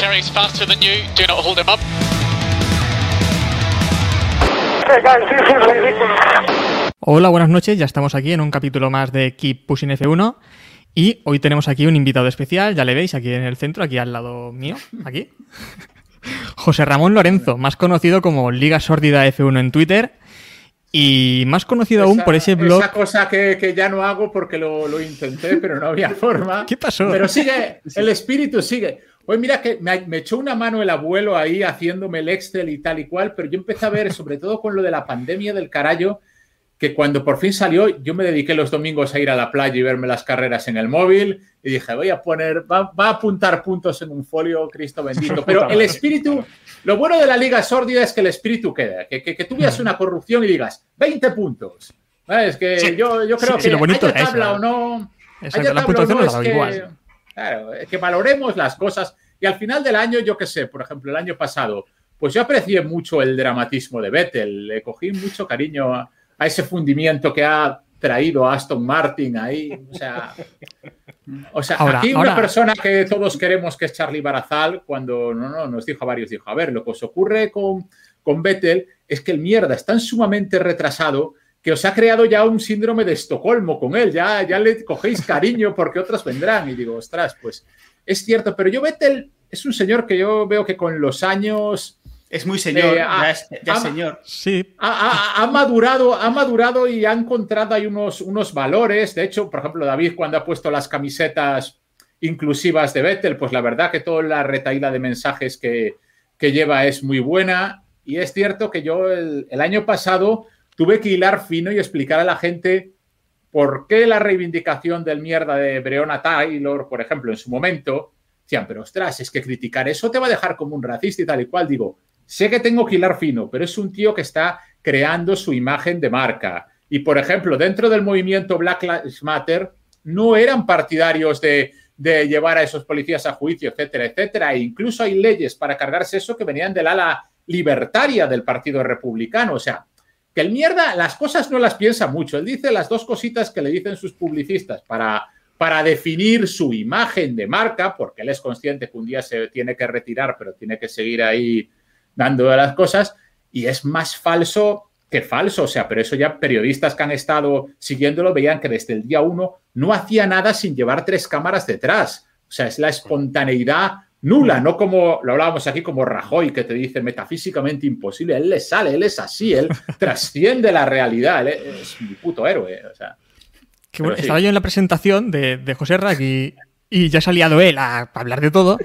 Valtteri's faster than you. Do not hold him up. Hey guys, this is ridiculous. Hola, buenas noches. Ya estamos aquí en un capítulo más de Keep Pushing F1. Y hoy tenemos aquí un invitado especial, ya le veis aquí en el centro, aquí al lado mío, aquí. José Ramón Lorenzo, más conocido como Liga Sórdida F1 en Twitter. Y más conocido aún por ese blog. Esa cosa que, que ya no hago porque lo, lo intenté, pero no había forma. ¿Qué pasó? Pero sigue, el espíritu sigue. Hoy mira que me, me, echó una mano el abuelo ahí haciéndome el Excel y tal y cual, pero yo empecé a ver, sobre todo con lo de la pandemia del carallo, que cuando por fin salió, yo me dediqué los domingos a ir a la playa y verme las carreras en el móvil y dije, voy a poner, va, va a apuntar puntos en un folio, Cristo bendito. Pero el espíritu, lo bueno de la liga sórdida es que el espíritu queda, que, que, que tú veas una corrupción y digas, 20 puntos. Es que Sí. yo, yo creo Sí, que lo bonito haya es tabla o no, Exacto, haya la tabla o puntuación no, la es da que, igual. claro, es que valoremos las cosas y al final del año, yo qué sé, por ejemplo, el año pasado, pues yo aprecié mucho el dramatismo de Vettel, le cogí mucho cariño a, a ese fundimiento que ha traído Aston Martin ahí, o sea, o sea, Ahora- aquí una persona que todos queremos que es Charlie Barazal, cuando no, no, nos dijo a varios, dijo, a ver, lo que os ocurre con, con Vettel es que el mierda es tan sumamente retrasado que os ha creado ya un síndrome de Estocolmo con él, ya, ya le cogéis cariño porque otros vendrán. Y digo, ostras, pues es cierto, pero yo Vettel es un señor que yo veo que con los años Es muy señor, Eh, ya es, ya señor. Sí, ha, ha- ha madurado, ha madurado y ha encontrado ahí unos, unos valores. De hecho, por ejemplo, David, cuando ha puesto las camisetas inclusivas de Vettel, pues la verdad que toda la retaíla de mensajes que, que lleva es muy buena. Y es cierto que yo el, el año pasado tuve que hilar fino y explicar a la gente por qué la reivindicación del mierda de Breonna Taylor, por ejemplo, en su momento, decían, pero ostras, es que criticar eso te va a dejar como un racista y tal y cual. Digo, sé que tengo que hilar fino, pero es un tío que está creando su imagen de marca. Y, por ejemplo, dentro del movimiento Black Lives Matter, no eran partidarios de, de llevar a esos policías a juicio, etcétera, etcétera. E incluso hay leyes para cargarse eso que venían del ala libertaria del Partido Republicano. O sea, que el mierda las cosas no las piensa mucho. Él dice las dos cositas que le dicen sus publicistas para, para definir su imagen de marca, porque él es consciente que un día se tiene que retirar, pero tiene que seguir ahí dando las cosas, y es más falso que falso. O sea, pero eso ya periodistas que han estado siguiéndolo veían que desde el día uno no hacía nada sin llevar tres cámaras detrás. O sea, es la espontaneidad nula, no como lo hablábamos aquí como Rajoy, que te dice metafísicamente imposible. Él le sale, él es así, él trasciende la realidad, él es mi puto héroe. O sea, que bueno, Pero sí. estaba yo en la presentación de, de José Rack y, y ya se ha liado él a hablar de todo.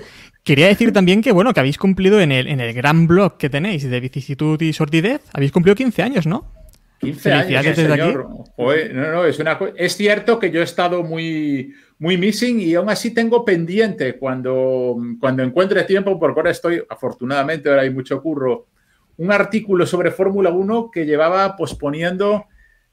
Quería decir también que, bueno, que habéis cumplido en el, en el gran blog que tenéis de vicisitud y sordidez, habéis cumplido 15 años, ¿no? 15 años, desde señor. No, no, es, una, es cierto que yo he estado muy, muy missing y aún así tengo pendiente cuando, cuando encuentre tiempo, porque ahora estoy, afortunadamente, ahora hay mucho curro, un artículo sobre Fórmula 1 que llevaba posponiendo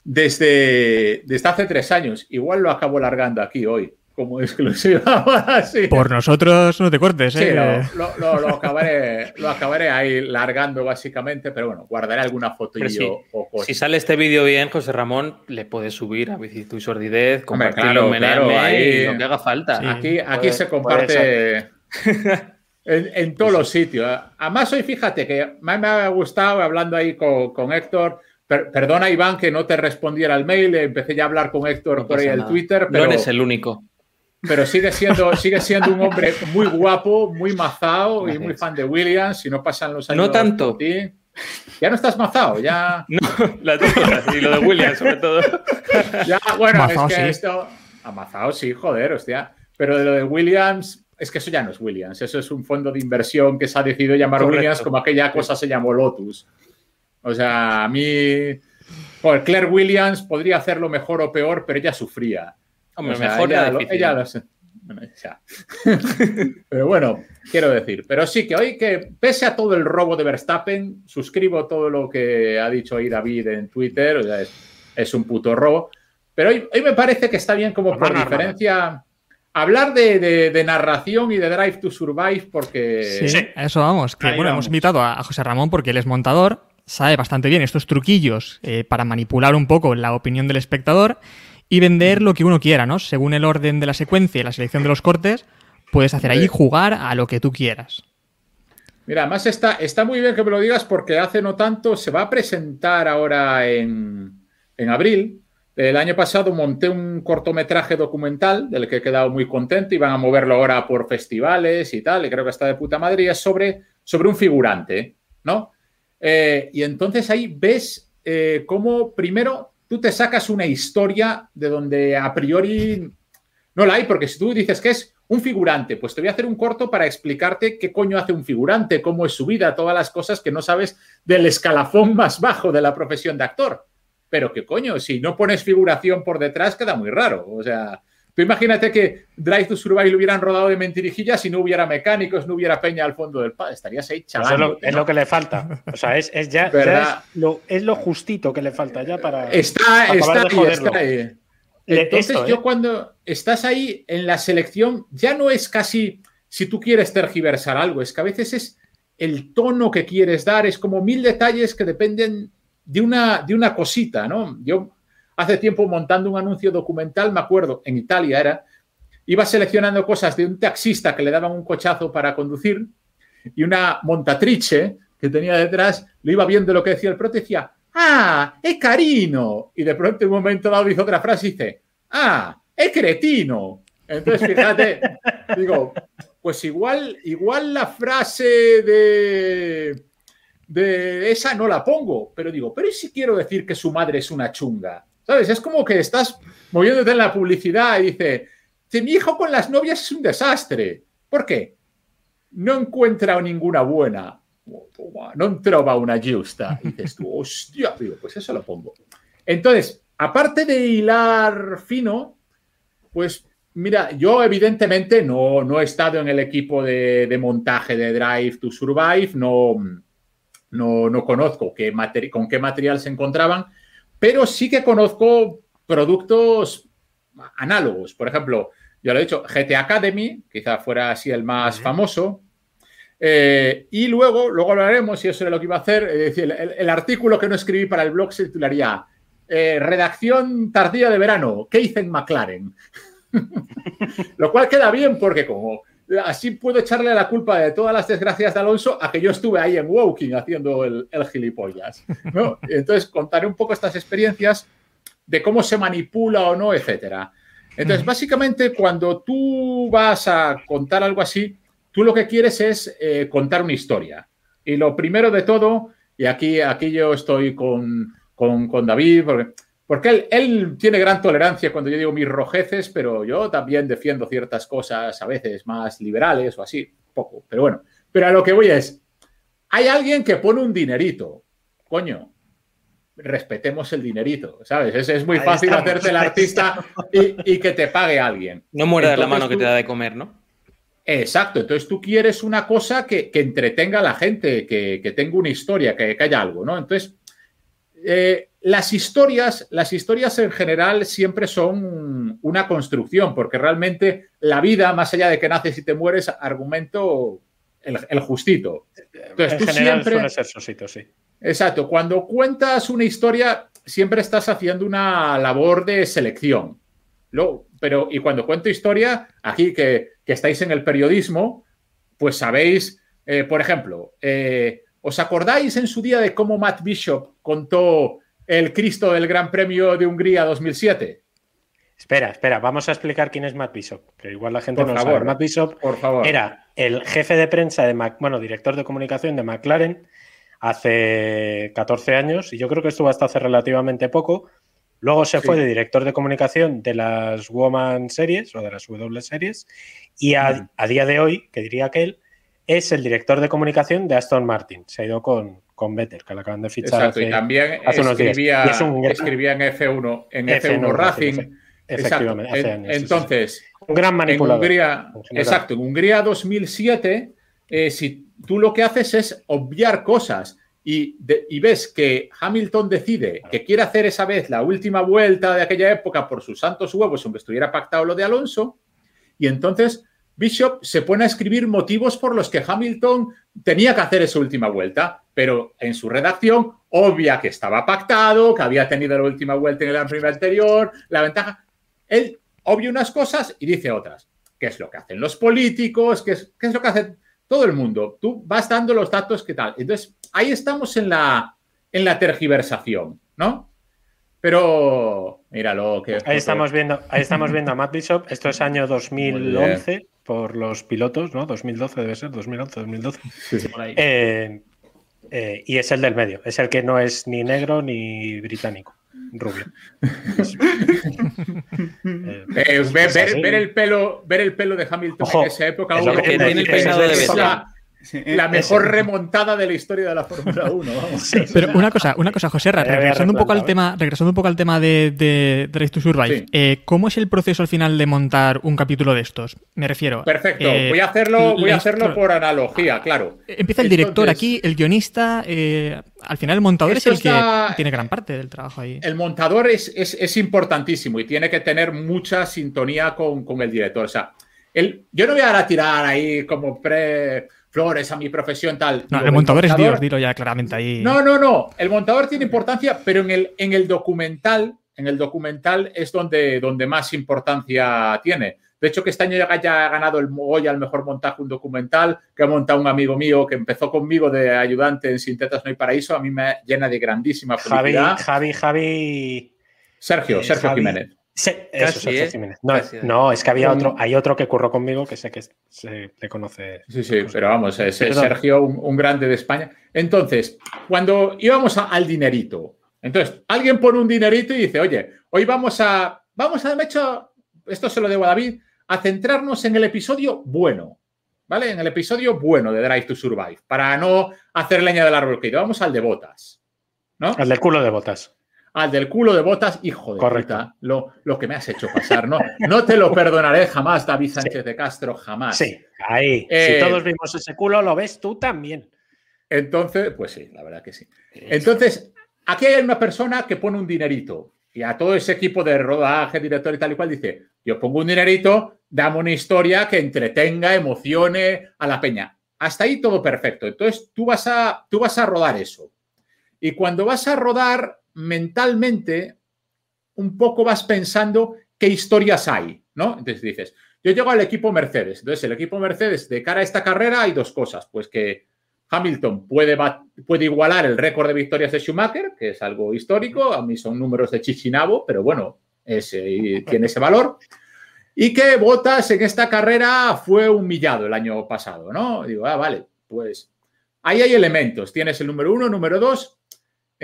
desde, desde hace tres años. Igual lo acabo largando aquí hoy, como exclusiva. ahora sí. Por nosotros no te cortes, Sí, ¿eh? lo, lo- lo- lo acabaré, lo acabaré ahí largando básicamente, pero bueno, guardaré alguna fotillo Pero sí, o. Si sale este vídeo bien, José Ramón, le puedes subir a Vicisitud y Sordidez, Hombre, compartirlo claro, en claro, MM ahí- y lo que haga falta. Sí. Aquí, aquí Puede- se comparte en, en todos los sitios. Además, hoy fíjate que me, me ha gustado hablando ahí con, con Héctor. Per- perdona, Iván, que no te respondiera al mail. Empecé ya a hablar con Héctor No por ahí nada. Twitter, No pero, eres el único. Pero sigue, siendo, sigue siendo un hombre muy guapo, muy mazao y muy fan de Williams. Y no pasan los años. No tanto. ti. Ya no estás mazao, ya. No, las dos cosas, y lo de Williams, sobre todo. Ya, bueno, Mazao, es que sí. esto. Amazado, sí, joder, hostia. Pero de lo de Williams, es que eso ya no es Williams. Eso es un fondo de inversión que se ha decidido llamar Correcto. Williams como aquella cosa se llamó Lotus. O sea, a mí. Joder, Claire Williams podría hacerlo mejor o peor, pero ella sufría. Hombre, O sea, mejor ella, lo- difícil. ella lo sé. Bueno, ya. pero bueno, quiero decir, pero sí que hoy que, pese a todo el robo de Verstappen, suscribo todo lo que ha dicho ahí David en Twitter, o sea, es, es un puto robo. Pero hoy, hoy me parece que está bien como por Hermano, diferencia hablar de, de- de narración y de Drive to Survive porque... Sí, a eso vamos. Que, Ahí bueno, vamos. hemos invitado a, a José Ramón porque él es montador, sabe bastante bien estos truquillos eh, para manipular un poco la opinión del espectador y vender lo que uno quiera, ¿no? Según el orden de la secuencia y la selección de los cortes, puedes hacer ahí jugar a lo que tú quieras. Mira, además está, está muy bien que me lo digas porque hace no tanto se va a presentar ahora en, en abril. El año pasado monté un cortometraje documental del que he quedado muy contento y van a moverlo ahora por festivales y tal, y creo que está de puta madre, y es sobre, sobre un figurante, ¿no? Eh, y entonces ahí ves eh, cómo primero tú te sacas una historia de donde a priori no la hay, porque si tú dices que es un figurante, pues te voy a hacer un corto para explicarte qué coño hace un figurante, cómo es su vida, todas las cosas que no sabes del escalafón más bajo de la profesión de actor. Pero qué coño, si no pones figuración por detrás queda muy raro. O sea, tú imagínate que Drive to Survive lo hubieran rodado de mentirijillas y no hubiera mecánicos, no hubiera peña al fondo del pa, estarías ahí Eso es, lo, es lo que le falta. O sea, es, es ya, es, lo, es lo justito que le falta ya para. Está, está de ahí, está ahí. Le- Entonces esto, yo ¿eh? cuando estás ahí en la selección, ya no es casi si tú quieres tergiversar algo, es que a veces es el tono que quieres dar, es como mil detalles que dependen de una, de una cosita, ¿no? Yo hace tiempo montando un anuncio documental, me acuerdo, en Italia era, iba seleccionando cosas de un taxista que le daban un cochazo para conducir y una montatrice que tenía detrás lo iba viendo lo que decía el prote y decía, ah, es carino. Y de pronto en un momento dado dice otra frase y dice, ah, es cretino. Entonces, fíjate, digo, pues igual, igual la frase de, de esa no la pongo, pero digo, pero ¿y si quiero decir que su madre es una chunga? ¿Sabes? Es como que estás moviéndote en la publicidad y dice, "Si mi hijo con las novias es un desastre. ¿Por qué? No encuentra ninguna buena. No trova una justa. Y dices tú, hostia, digo, pues eso lo pongo. Entonces, aparte de hilar fino, pues mira, yo evidentemente no, no he estado en el equipo de, montaje de Drive to Survive, no, no, no conozco qué con qué material se encontraban, pero sí que conozco productos análogos. Por ejemplo, yo lo he dicho, GT Academy, quizá fuera así el más famoso. Eh, y luego, luego lo haremos, y eso es lo que iba a hacer. Es decir, el, el artículo que no escribí para el blog se titularía eh, Redacción tardía de verano, ¿qué hice en McLaren? lo cual queda bien porque como así puedo echarle la culpa de todas las desgracias de Alonso a que yo estuve ahí en Woking haciendo el, el gilipollas. ¿no? Entonces contaré un poco estas experiencias de cómo se manipula o no, etcétera. Entonces, básicamente, cuando tú vas a contar algo así, tú lo que quieres es eh, contar una historia. Y lo primero de todo, y aquí, aquí yo estoy con, con, con David, porque, porque él, él tiene gran tolerancia cuando yo digo mis rojeces, pero yo también defiendo ciertas cosas a veces más liberales o así, poco. Pero bueno, pero a lo que voy es, hay alguien que pone un dinerito, coño, respetemos el dinerito, ¿sabes? Es, es muy Ahí fácil estamos, hacerte el artista y, y que te pague alguien. No muerdas la Entonces mano que te da de comer, ¿no? Exacto, entonces tú quieres una cosa que, que entretenga a la gente, que, que tenga una historia, que, que haya algo, ¿no? Entonces, eh, las historias, las historias en general siempre son una construcción, porque realmente la vida, más allá de que naces y te mueres, argumento el, el justito. Entonces, en tú general siempre- suele ser sosito, sí. Exacto, cuando cuentas una historia, siempre estás haciendo una labor de selección. Pero, y cuando cuento historia, aquí que, que estáis en el periodismo, pues sabéis, eh, por ejemplo, eh, ¿os acordáis en su día de cómo Matt Bishop contó el Cristo del Gran Premio de Hungría 2007? Espera, espera, vamos a explicar quién es Matt Bishop, que igual la gente Por no lo sabe. Matt Bishop Por favor. era el jefe de prensa de Mac, bueno, director de comunicación de McLaren hace 14 años y yo creo que estuvo hasta hace relativamente poco. Luego se Sí. fue de director de comunicación de las Woman Series o de las W Series y a, Mm. a día de hoy, que diría que él, es el director de comunicación de Aston Martin. Se ha ido con, con Vettel, que le acaban de fichar Exacto, hace- y también hace unos días. escribía, Y es un gran- escribía en F1, en F1 F1 Racing. Efectivamente, hace En- años, sí, sí, sí. Entonces, Un gran manipulador. En Hungría, exacto, en Hungría 2007, eh, si tú lo que haces es obviar cosas y, y, ves que Hamilton decide que quiere hacer esa vez la última vuelta de aquella época por sus santos huevos, aunque estuviera pactado lo de Alonso, y entonces Bishop se pone a escribir motivos por los que Hamilton tenía que hacer esa última vuelta, pero en su redacción obvia que estaba pactado, que había tenido la última vuelta en el Premio anterior, la ventaja. Él obvia unas cosas y dice otras. ¿Qué es lo que hacen los políticos? ¿Qué es, qué es lo que hace todo el mundo? Tú vas dando los datos que tal. Entonces, ahí estamos en la, en la tergiversación, ¿no? Pero míralo que ahí estamos viendo, ahí estamos viendo a Matt Bishop. Esto es año 2011 por los pilotos, ¿no? 2012 debe ser, 2011, 2012. Eh, eh, y es el del medio, es el que no es ni negro ni británico, rubio. Eh, ver, el pelo, ver el pelo de Hamilton en esa época, es lo que tiene el peinado de la mejor remontada de la historia de la Fórmula 1. Pero una cosa, una cosa, José, regresando un poco al tema, regresando un poco al tema de, de Drive to Survive, eh, ¿cómo es el proceso al final de montar un capítulo de estos? Me refiero. Perfecto. Eh, voy a hacerlo, voy a hacerlo por analogía, claro. Empieza el director aquí, el guionista. Eh, al final el montador es el que tiene gran parte del trabajo ahí. El montador es, es, importantísimo y tiene que tener mucha sintonía con, con el director. O sea, el, yo no voy a tirar ahí como pre flores a mi profesión, tal. No, el montador, es Dios, dilo ya claramente ahí. No, no, no. El montador tiene importancia, pero en el, en el documental, en el documental es donde, donde más importancia tiene. De hecho, que este año ya ha ganado el Goya al mejor montaje un documental que ha montado un amigo mío que empezó conmigo de ayudante en Sintetas No hay Paraíso. A mí me llena de grandísima felicidad. Javi, Javi, Javi. Sergio, eh, Sergio Jiménez. ¿Eh? No, es que había otro, hay otro que curró conmigo que sé que se le conoce. Sí, sí, pero vamos, es, Sergio, un, grande de España. Entonces, cuando íbamos al dinerito, entonces alguien pone un dinerito y dice, oye, hoy vamos a, vamos a, de hecho, esto se lo debo a David, a centrarnos en el episodio bueno, ¿vale? En el episodio bueno de Drive to Survive, para no hacer leña del árbol que Vamos al de botas, ¿no? Al del culo de botas al del culo de botas, hijo de Correcta. lo, lo, que me has hecho pasar. No, no te lo perdonaré jamás, David Sánchez de Castro, jamás. Sí, ahí. si eh, todos vimos ese culo, lo ves tú también. Entonces, pues sí, la verdad que sí. Entonces, aquí hay una persona que pone un dinerito y a todo ese equipo de rodaje, director y tal y cual dice, yo pongo un dinerito, dame una historia que entretenga, emocione a la peña. Hasta ahí todo perfecto. Entonces, tú vas a, tú vas a rodar eso. Y cuando vas a rodar, mentalmente un poco vas pensando qué historias hay, ¿no? Entonces dices, yo llego al equipo Mercedes. Entonces, el equipo Mercedes, de cara a esta carrera, hay dos cosas. Pues que Hamilton puede, puede igualar el récord de victorias de Schumacher, que es algo histórico. A mí son números de Chichinabo, pero bueno, tiene ese valor. Y que Bottas en esta carrera fue humillado el año pasado, ¿no? Digo, ah, vale, pues ahí hay elementos. Tienes el número uno, número dos,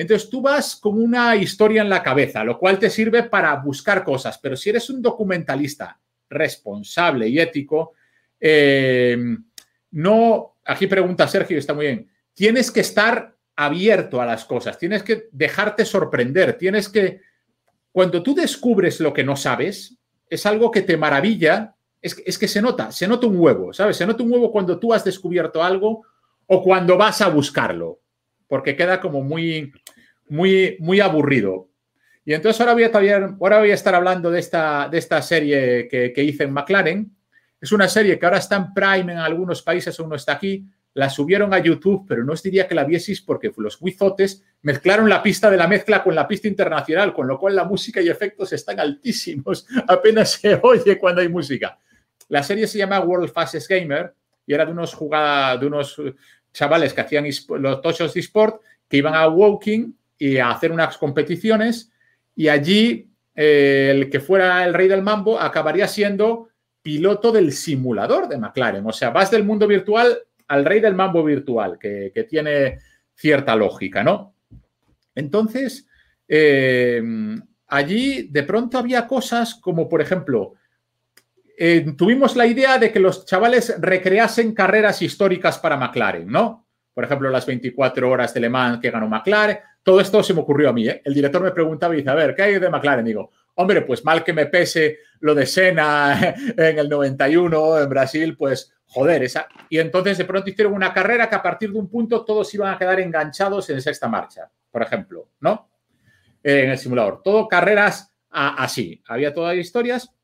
entonces tú vas con una historia en la cabeza, lo cual te sirve para buscar cosas, pero si eres un documentalista responsable y ético, eh, no, aquí pregunta Sergio, está muy bien, tienes que estar abierto a las cosas, tienes que dejarte sorprender, tienes que, cuando tú descubres lo que no sabes, es algo que te maravilla, es, es que se nota, se nota un huevo, ¿sabes? Se nota un huevo cuando tú has descubierto algo o cuando vas a buscarlo porque queda como muy, muy, muy aburrido. Y entonces ahora voy a, ahora voy a estar hablando de esta, de esta serie que, que hice en McLaren. Es una serie que ahora está en Prime en algunos países, aún no está aquí. La subieron a YouTube, pero no os diría que la vieseis porque los wizotes mezclaron la pista de la mezcla con la pista internacional, con lo cual la música y efectos están altísimos. Apenas se oye cuando hay música. La serie se llama World Fastest Gamer y era de unos jugadas, de unos chavales que hacían los tochos de sport, que iban a Woking y a hacer unas competiciones y allí eh, el que fuera el rey del mambo acabaría siendo piloto del simulador de McLaren. O sea, vas del mundo virtual al rey del mambo virtual, que, tiene cierta lógica, ¿no? Entonces, eh, allí de pronto había cosas como, por ejemplo, eh, tuvimos la idea de que los chavales recreasen carreras históricas para McLaren, ¿no? Por ejemplo, las 24 horas de Le Mans que ganó McLaren. Todo esto se me ocurrió a mí. ¿eh? El director me preguntaba y dice, a ver, ¿qué hay de McLaren? Digo, hombre, pues mal que me pese lo de Sena en el 91 en Brasil, pues joder, esa. Y entonces de pronto hicieron una carrera que a partir de un punto todos iban a quedar enganchados en sexta marcha, por ejemplo, ¿no? En el simulador. Todo carreras así. Había todas historias,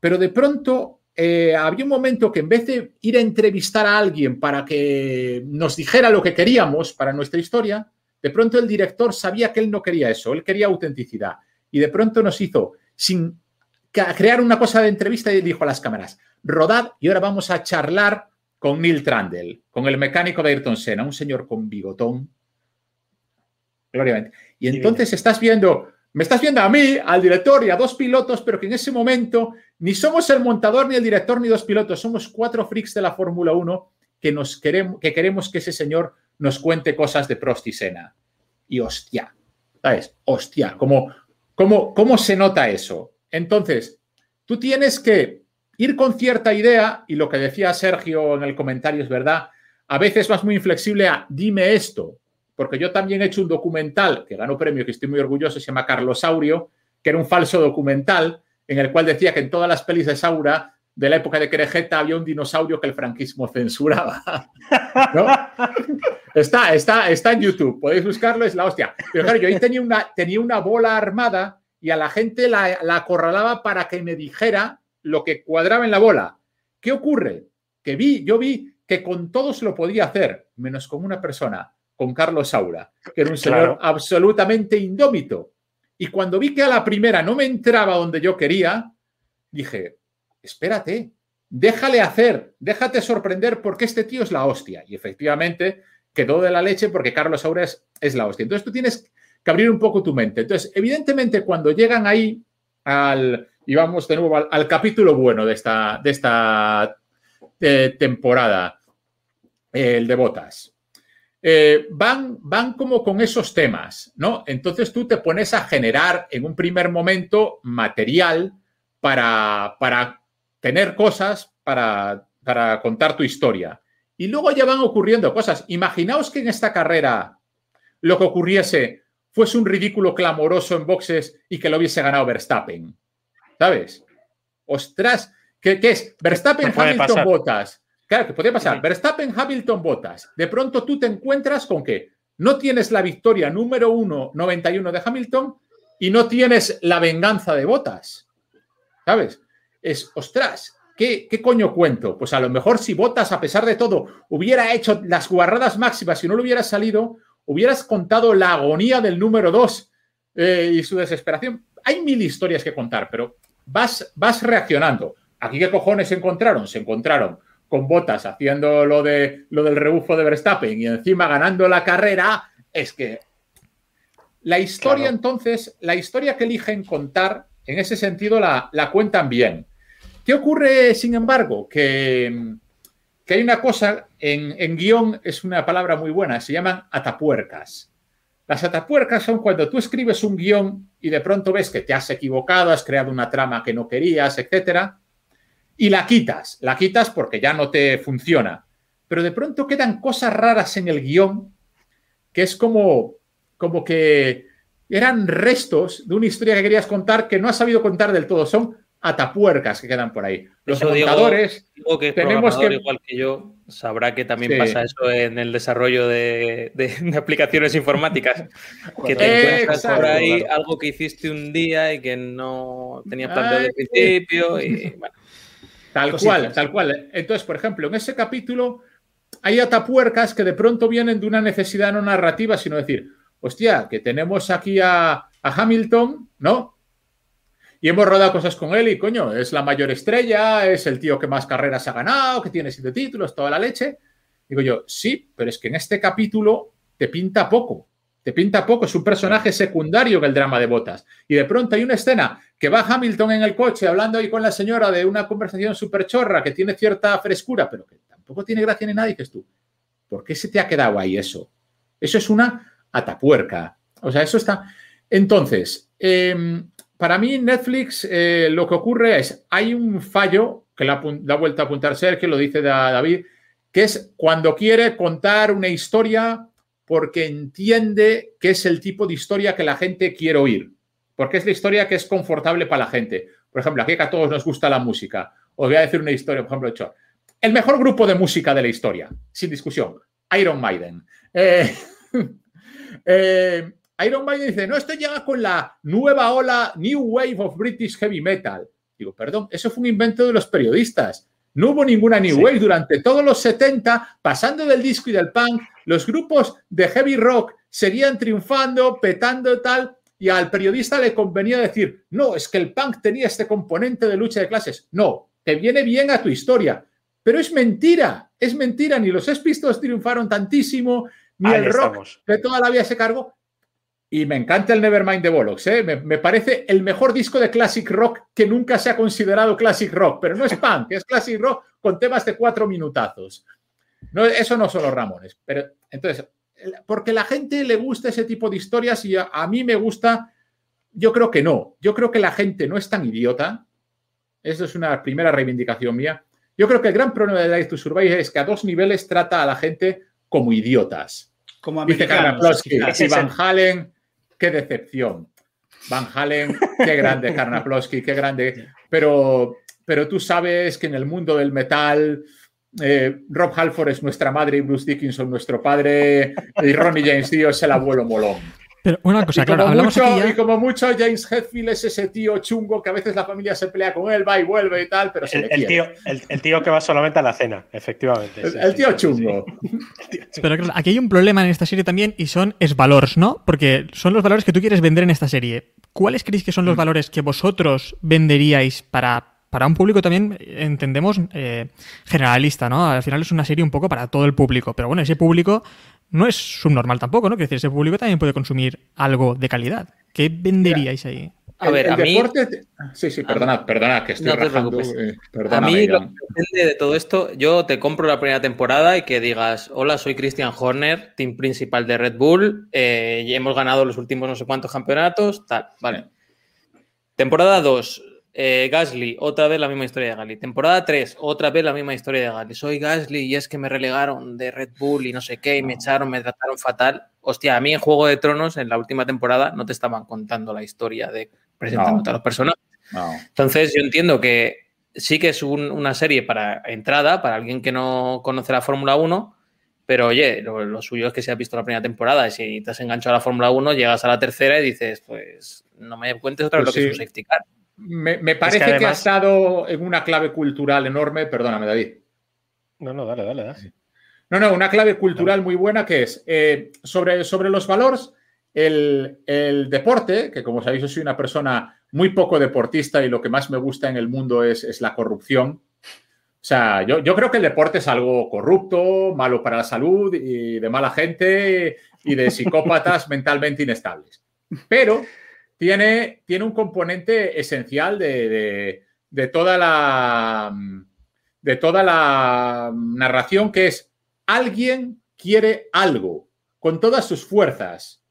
pero de pronto eh, había un momento que en vez de ir a entrevistar a alguien para que nos dijera lo que queríamos para nuestra historia, de pronto el director sabía que él no quería eso, él quería autenticidad. Y de pronto nos hizo, sin crear una cosa de entrevista, y dijo a las cámaras, rodad y ahora vamos a charlar con Neil Trandel, con el mecánico de Ayrton Senna, un señor con bigotón. Y entonces estás viendo me estás viendo a mí, al director y a dos pilotos, pero que en ese momento ni somos el montador, ni el director, ni dos pilotos. Somos cuatro freaks de la Fórmula 1 que, nos queremos, que queremos que ese señor nos cuente cosas de Prost y Senna. Y hostia, ¿sabes? Hostia, ¿cómo, cómo, cómo se nota eso? Entonces, tú tienes que ir con cierta idea, y lo que decía Sergio en el comentario es verdad, a veces vas muy inflexible a dime esto, porque yo también he hecho un documental que ganó premio, que estoy muy orgulloso, se llama Carlosaurio, que era un falso documental en el cual decía que en todas las pelis de Saura de la época de Querejeta había un dinosaurio que el franquismo censuraba. está, está, está en YouTube, podéis buscarlo, es la hostia. Pero claro, yo ahí tenía una, tenía una bola armada y a la gente la, la acorralaba para que me dijera lo que cuadraba en la bola. ¿Qué ocurre? Que vi, yo vi que con todos lo podía hacer, menos con una persona con Carlos Saura, que era un señor absolutamente indómito. Y cuando vi que a la primera no me entraba donde yo quería, dije, espérate, déjale hacer, déjate sorprender porque este tío es la hostia. Y efectivamente quedó de la leche porque Carlos Saura es, la hostia. Entonces tú tienes que abrir un poco tu mente. Entonces, evidentemente, cuando llegan ahí al, y vamos de nuevo al, capítulo bueno de esta, de esta eh, temporada, el de botas. Eh, van, van como con esos temas, ¿no? Entonces tú te pones a generar en un primer momento material para, para tener cosas, para, para contar tu historia. Y luego ya van ocurriendo cosas. Imaginaos que en esta carrera lo que ocurriese fuese un ridículo clamoroso en boxes y que lo hubiese ganado Verstappen. ¿Sabes? Ostras, ¿qué, es? Verstappen, Hamilton, Botas. Claro, que podría pasar. Verstappen, Hamilton, Bottas. De pronto tú te encuentras con que no tienes la victoria número uno, 91 de Hamilton y no tienes la venganza de Bottas. ¿Sabes? Es, ostras, ¿qué, ¿qué, coño cuento? Pues a lo mejor si Bottas, a pesar de todo, hubiera hecho las guarradas máximas y no lo hubiera salido, hubieras contado la agonía del número dos eh, y su desesperación. Hay mil historias que contar, pero vas, vas reaccionando. ¿Aquí qué cojones se encontraron? Se encontraron con botas haciendo lo, de, lo del rebufo de Verstappen y encima ganando la carrera, es que la historia entonces, la historia que eligen contar, en ese sentido la, cuentan bien. ¿Qué ocurre, sin embargo? Que, que hay una cosa, en, en, guion es una palabra muy buena, se llaman atapuercas. Las atapuercas son cuando tú escribes un guion y de pronto ves que te has equivocado, has creado una trama que no querías, etcétera, y la quitas, la quitas porque ya no te funciona. Pero de pronto quedan cosas raras en el guion que es como, como que eran restos de una historia que querías contar que no has sabido contar del todo. Son atapuercas que quedan por ahí. Los contadores. que tenemos que igual que yo sabrá que también pasa eso en el desarrollo de, aplicaciones informáticas. que te encuentras por ahí algo que hiciste un día y que no tenías planteado desde el principio. Y bueno. Tal cual, tal cual. Entonces, por ejemplo, en ese capítulo hay atapuercas que de pronto vienen de una necesidad no narrativa, sino decir, hostia, que tenemos aquí a, Hamilton, ¿no? Y hemos rodado cosas con él y, coño, es la mayor estrella, es el tío que más carreras ha ganado, que tiene siete títulos, toda la leche. Digo yo, sí, pero es que en este capítulo te pinta poco te pinta poco, es un personaje secundario que el drama de botas. Y de pronto hay una escena que va Hamilton en el coche hablando ahí con la señora de una conversación súper chorra que tiene cierta frescura, pero que tampoco tiene gracia ni nada. Y dices tú, ¿por qué se te ha quedado ahí eso? Eso es una atapuerca. O sea, eso está. Entonces, em, para mí, Netflix eh, lo que ocurre es: hay un fallo que la, ha vuelto a apuntar que lo dice David, que es cuando quiere contar una historia porque entiende que es el tipo de historia que la gente quiere oír. porque es la historia que es confortable para la gente. Por ejemplo, aquí que a todos nos gusta la música. Os voy a decir una historia, por ejemplo, hecho. El mejor grupo de música de la historia, sin discusión, Iron Maiden. Eh, eh, Iron Maiden dice, no, esto llega con la nueva ola New Wave of British Heavy Metal. Digo, perdón, eso fue un invento de los periodistas. No hubo ninguna New Wave durante todos los 70, pasando del disco y del punk, los grupos de heavy rock seguían triunfando, petando tal, y al periodista le convenía decir, no, es que el punk tenía este componente de lucha de clases. No, te viene bien a tu historia. Pero es mentira, es mentira, ni los Sex triunfaron tantísimo, ni el rock de toda la vida se cargó. Y me encanta el Nevermind de Bollocks, ¿eh? me, parece el mejor disco de classic rock que nunca se ha considerado classic rock, pero no es punk, es classic rock con temas de cuatro minutazos. No, eso no son los Ramones. Pero entonces, porque la gente le gusta ese tipo de historias y a, mí me gusta, yo creo que no. Yo creo que la gente no es tan idiota. Eso es una primera reivindicación mía. Yo creo que el gran problema de Life to Survive es que a dos niveles trata a la gente como idiotas. Como Dice y Van Halen, qué decepción. Van Halen, qué grande, Karnaplowski, qué grande. Pero, pero tú sabes que en el mundo del metal, eh, Rob Halford es nuestra madre y Bruce Dickinson nuestro padre y Ronnie James Dio es el abuelo molón. Pero una cosa, y claro, como mucho, Y como mucho, James Hetfield es ese tío chungo que a veces la familia se pelea con él, va y vuelve y tal, pero se el, el tío, el, tío que va solamente a la cena, efectivamente. El, tío chungo. Pero claro, aquí hay un problema en esta serie también y son es valores, ¿no? Porque son los valores que tú quieres vender en esta serie. ¿Cuáles creéis que son los mm. valores que vosotros venderíais para para un público también, entendemos, eh, generalista, ¿no? Al final es una serie un poco para todo el público, pero bueno, ese público no es subnormal tampoco, ¿no? Que decir, ese público también puede consumir algo de calidad. ¿Qué venderíais ahí? A ver, a mí... Sí, sí, perdona, perdona, que estoy rajando. Eh, a mí lo que depende de todo esto, yo te compro la primera temporada y que digas, hola, soy Christian Horner, team principal de Red Bull, eh, y hemos ganado los últimos no sé cuántos campeonatos, tal, vale. Temporada 2, eh, Gasly, otra vez la misma historia de Gasly. Temporada 3, otra vez la misma historia de Gasly. Soy Gasly y es que me relegaron de Red Bull y no sé qué, y me echaron, me trataron fatal. Hostia, a mí en Juego de Tronos, en la última temporada, no te estaban contando la historia de presentando a los personajes. Entonces, yo entiendo que sí que es una serie para entrada, para alguien que no conoce la Fórmula 1, pero oye, lo, suyo es que si has visto la primera temporada y si te has enganchado a la Fórmula 1, llegas a la tercera y dices, pues no me cuentes otra vez pues lo que es un safety car. Me, parece que, ha estado en una clave cultural enorme. Perdóname, David. No, no, dale, dale, dale. No, no, una clave cultural muy buena que es eh, sobre, sobre los valores, el, deporte, que como sabéis, yo soy una persona muy poco deportista y lo que más me gusta en el mundo es, la corrupción. O sea, yo, yo, creo que el deporte es algo corrupto, malo para la salud y de mala gente y de psicópatas mentalmente inestables. Pero tiene, tiene un componente esencial de, toda la, de toda la narración que es alguien quiere algo con todas sus fuerzas.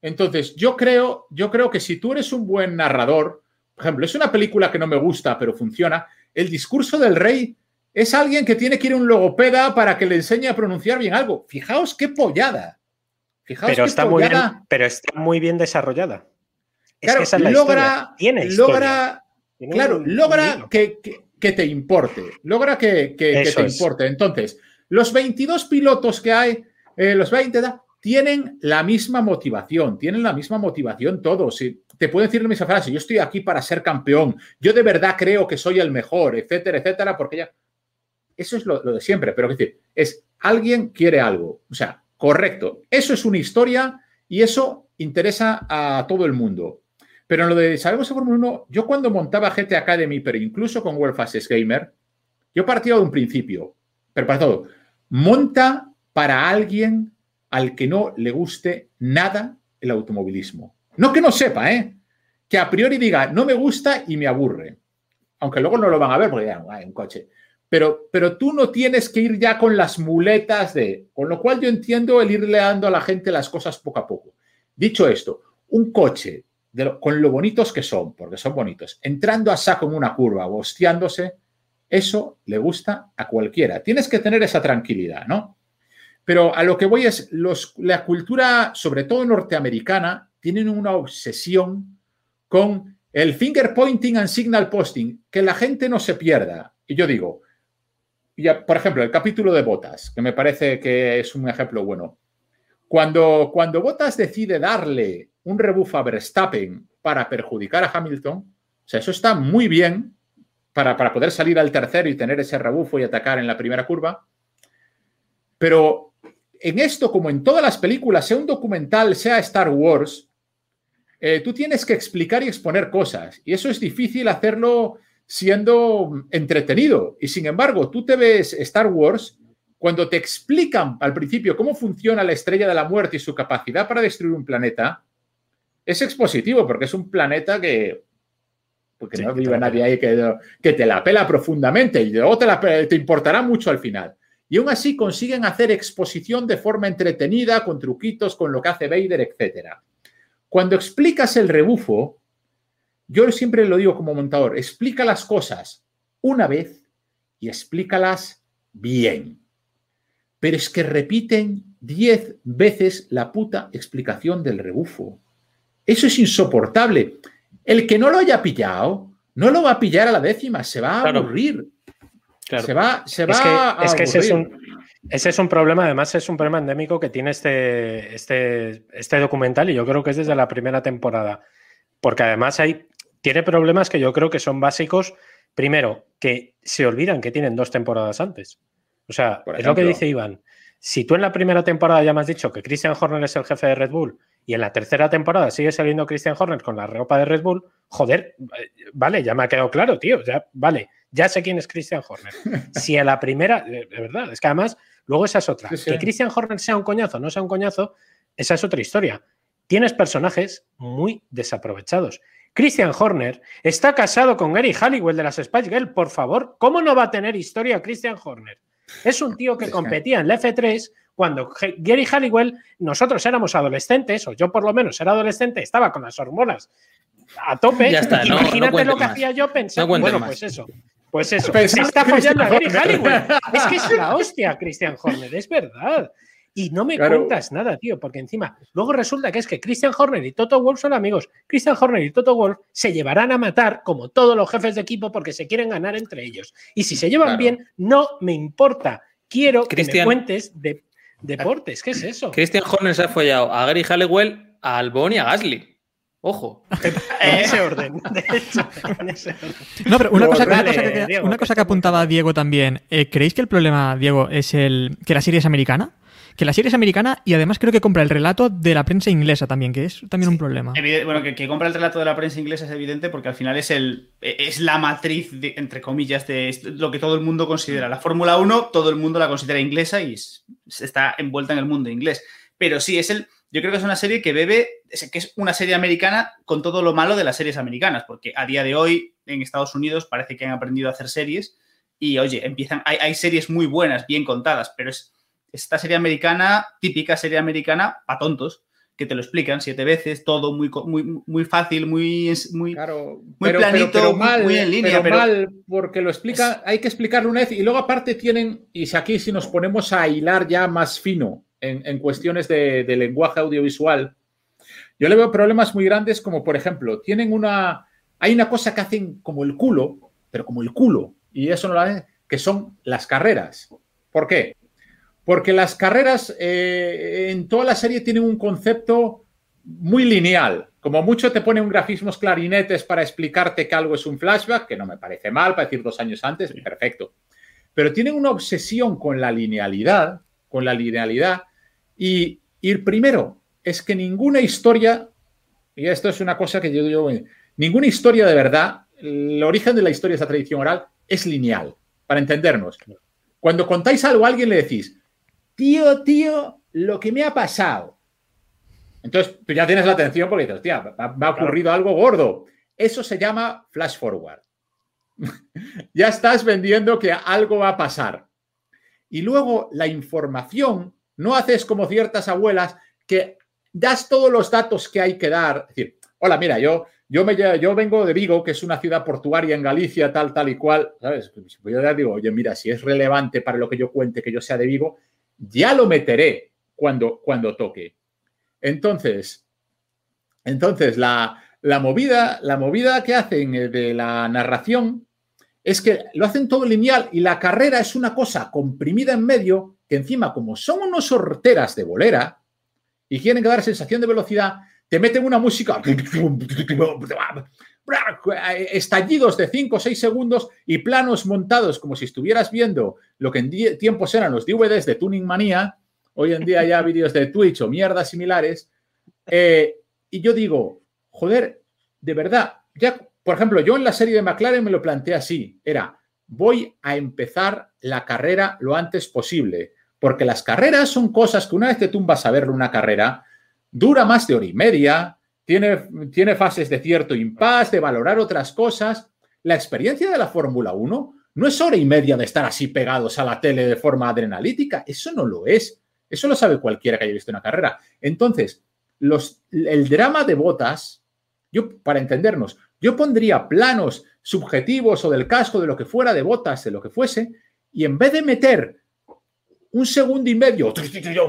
Entonces, yo creo, yo creo que si tú eres un buen narrador, por ejemplo, es una película que no me gusta, pero funciona, el discurso del rey es alguien que tiene que ir a un logopeda para que le enseñe a pronunciar bien algo. Fijaos qué pollada. Fijaos pero, está Muy bien, pero está muy bien desarrollada claro, logra, logra, claro, logra que, te importe, logra que, te importe. Entonces, los 22 pilotos que hay, eh, los 20, tienen la misma motivación, tienen la misma motivación todos. te pueden decir la misma frase, yo estoy aquí para ser campeón, yo de verdad creo que soy el mejor, etcétera, etcétera, porque ya... Eso es lo, lo de siempre, pero es decir, es alguien quiere algo. O sea, correcto. Eso es una historia y eso interesa a todo el mundo. Pero en lo de Sabemos de Fórmula 1, yo cuando montaba GT Academy, pero incluso con World Fastest Gamer, yo partía de un principio, pero para todo, monta para alguien al que no le guste nada el automovilismo. No que no sepa, ¿eh? Que a priori diga, no me gusta y me aburre. Aunque luego no lo van a ver porque ya hay un coche. Pero, pero tú no tienes que ir ya con las muletas de... Con lo cual yo entiendo el irle dando a la gente las cosas poco a poco. Dicho esto, un coche con lo bonitos que son, porque son bonitos, entrando a saco en una curva o hostiándose, eso le gusta a cualquiera. Tienes que tener esa tranquilidad, ¿no? Pero a lo que voy es, los, la cultura, sobre todo norteamericana, tienen una obsesión con el finger pointing and signal posting, que la gente no se pierda. Y yo digo, ya, por ejemplo, el capítulo de Botas, que me parece que es un ejemplo bueno. Cuando, cuando Botas decide darle un rebufo a Verstappen para perjudicar a Hamilton, o sea, eso está muy bien para, para poder salir al tercero y tener ese rebufo y atacar en la primera curva. Pero en esto, como en todas las películas, sea un documental, sea Star Wars, eh, tú tienes que explicar y exponer cosas. Y eso es difícil hacerlo siendo entretenido. Y sin embargo, tú te ves Star Wars cuando te explican al principio cómo funciona la estrella de la muerte y su capacidad para destruir un planeta, es expositivo porque es un planeta que porque no vive nadie ahí que, que, te la pela profundamente y luego te, te importará mucho al final. Y aún así consiguen hacer exposición de forma entretenida, con truquitos, con lo que hace Vader, etc. Cuando explicas el rebufo, yo siempre lo digo como montador, explica las cosas una vez y explícalas bien. Pero es que repiten diez veces la puta explicación del rebufo. Eso es insoportable. El que no lo haya pillado, no lo va a pillar a la décima, se va a aburrir. Se va, se va es que, ese, es un, ese es un problema, además es un problema endémico que tiene este, este, este documental y yo creo que es desde la primera temporada. Porque además hay, tiene problemas que yo creo que son básicos. Primero, que se olvidan que tienen dos temporadas antes. O sea, es lo que dice Iván. Si tú en la primera temporada ya me has dicho que Christian Horner es el jefe de Red Bull y en la tercera temporada sigue saliendo Christian Horner con la ropa de Red Bull, joder, vale, ya me ha quedado claro, tío, ya, vale, ya sé quién es Christian Horner. Si en la primera, de verdad, es que además, luego esa es otra. Que Christian Horner sea un coñazo, no sea un coñazo, esa es otra historia. Tienes personajes muy desaprovechados. Christian Horner está casado con Gary Halliwell de las Spice Girls, por favor. ¿Cómo no va a tener historia Christian Horner? Es un tío que competía en la F3 cuando Gary Halliwell, nosotros éramos adolescentes, o yo por lo menos era adolescente, estaba con las hormonas a tope. Ya está, Imagínate lo que hacía yo pensando. bueno, pues eso. Pues eso. Se está fallando a Gary Halliwell. es que es la hostia, Christian Horner, es verdad. Y no me cuentas nada, tío, porque encima luego resulta que es que Christian Horner y Toto Wolf son amigos. Christian Horner y Toto Wolf se llevarán a matar como todos los jefes de equipo porque se quieren ganar entre ellos. Y si se llevan bien, no me importa. Quiero que me cuentes de deportes. ¿Qué es eso? Christian Horner se ha follado a Gary Halliwell, a Albon y a Gasly. Ojo. en ese orden. No, pero una, cosa, que, una cosa, que, apuntaba Diego también. Eh, ¿Creéis que el problema, Diego, es el que la serie es americana? Que la serie es americana y además creo que compra el relato de la prensa inglesa también, que es también un problema. bueno, que, compra el relato de la prensa inglesa es evidente porque al final es, el, es la matriz, entre comillas, de lo que todo el mundo considera. La Fórmula 1, todo el mundo la considera inglesa y está envuelta en el mundo inglés. Pero sí, es el, yo creo que es una serie que bebe, que es una serie americana con todo lo malo de las series americanas, porque a día de hoy en Estados Unidos parece que han aprendido a hacer series y, oye, empiezan, hay, hay series muy buenas, bien contadas, pero es esta serie americana, típica serie americana, para tontos, que te lo explican siete veces, todo muy, muy, muy fácil, muy, muy, muy planito, mal, muy en línea. Pero, mal, porque lo explica, hay que explicarlo una vez y luego aparte tienen, y si aquí si nos ponemos a hilar ya más fino en, cuestiones de, de, lenguaje audiovisual, yo le veo problemas muy grandes como, por ejemplo, tienen una, hay una cosa que hacen como el culo, pero como el culo, y eso no lo hacen, que son las carreras. ¿Por qué? Porque las carreras eh, en toda la serie tienen un concepto muy lineal. Como mucho te pone un grafismos clarinetes para explicarte que algo es un flashback, que no me parece mal, para decir dos años antes, perfecto. Pero tienen una obsesión con la linealidad, con la linealidad. Y, ir primero, es que ninguna historia, y esto es una cosa que yo digo, ninguna historia de verdad, el origen de la historia, esa tradición oral, es lineal, para entendernos. Cuando contáis algo a alguien le decís, tío, tío, lo que me ha pasado. Entonces, tú ya tienes la atención porque dices, hostia, me ha ocurrido algo gordo. Eso se llama flash forward. ya estás vendiendo que algo va a pasar. Y luego la información, no haces como ciertas abuelas que das todos los datos que hay que dar. Es decir, hola, mira, yo, yo, me, yo vengo de Vigo, que es una ciudad portuaria en Galicia, tal, tal y cual. ¿Sabes? Pues yo ya digo, oye, mira, si es relevante para lo que yo cuente que yo sea de Vigo, ya lo meteré cuando, cuando toque. Entonces, entonces la, la movida, la movida que hacen eh, de la narración es que lo hacen todo lineal y la carrera es una cosa comprimida en medio que encima, como son unos sorteras de bolera y quieren dar sensación de velocidad, te meten una música estallidos de 5 o 6 segundos y planos montados como si estuvieras viendo lo que en tiempos eran los DVDs de Tuning Manía, hoy en día ya vídeos de Twitch o mierdas similares, eh, y yo digo, joder, de verdad, ya, por ejemplo, yo en la serie de McLaren me lo planteé así, era, voy a empezar la carrera lo antes posible, porque las carreras son cosas que una vez te tumbas a verlo una carrera, dura más de hora y media, tiene, tiene fases de cierto impas, de valorar otras cosas. La experiencia de la Fórmula 1 no es hora y media de estar así pegados a la tele de forma adrenalítica, eso no lo es. Eso lo sabe cualquiera que haya visto una carrera. Entonces, los, el drama de botas, yo, para entendernos, yo pondría planos subjetivos o del casco, de lo que fuera, de botas, de lo que fuese, y en vez de meter un segundo y medio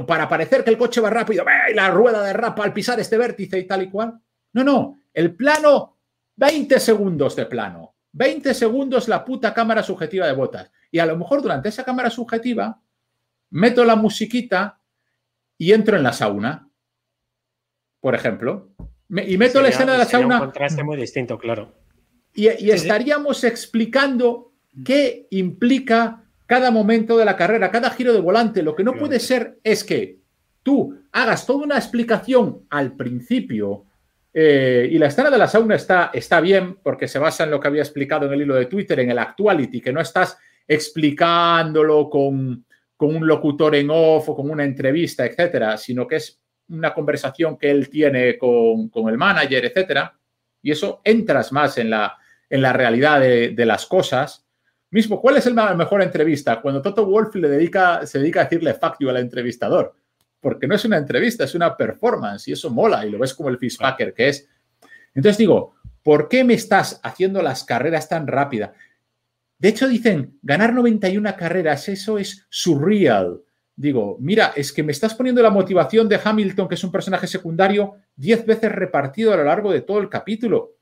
para parecer que el coche va rápido y la rueda de rapa al pisar este vértice y tal y cual. No, no, el plano, 20 segundos de plano, 20 segundos la puta cámara subjetiva de botas. Y a lo mejor durante esa cámara subjetiva meto la musiquita y entro en la sauna, por ejemplo. y meto la escena de la sauna. Un contraste muy distinto, claro. Y, y estaríamos explicando qué implica cada momento de la carrera, cada giro de volante. Lo que no puede ser es que tú hagas toda una explicación al principio eh, y la escena de la sauna está, está bien porque se basa en lo que había explicado en el hilo de Twitter, en el actuality, que no estás explicándolo con, con un locutor en off o con una entrevista, etcétera, sino que es una conversación que él tiene con, con el manager, etcétera. Y eso entras más en la, en la realidad de, de las cosas Mismo, ¿cuál es la mejor entrevista? Cuando Toto Wolf se dedica a decirle fuck al entrevistador. Porque no es una entrevista, es una performance y eso mola y lo ves como el fishpacker que es. Entonces digo, ¿por qué me estás haciendo las carreras tan rápidas? De hecho, dicen, ganar 91 carreras, eso es surreal. Digo, mira, es que me estás poniendo la motivación de Hamilton, que es un personaje secundario, 10 veces repartido a lo largo de todo el capítulo.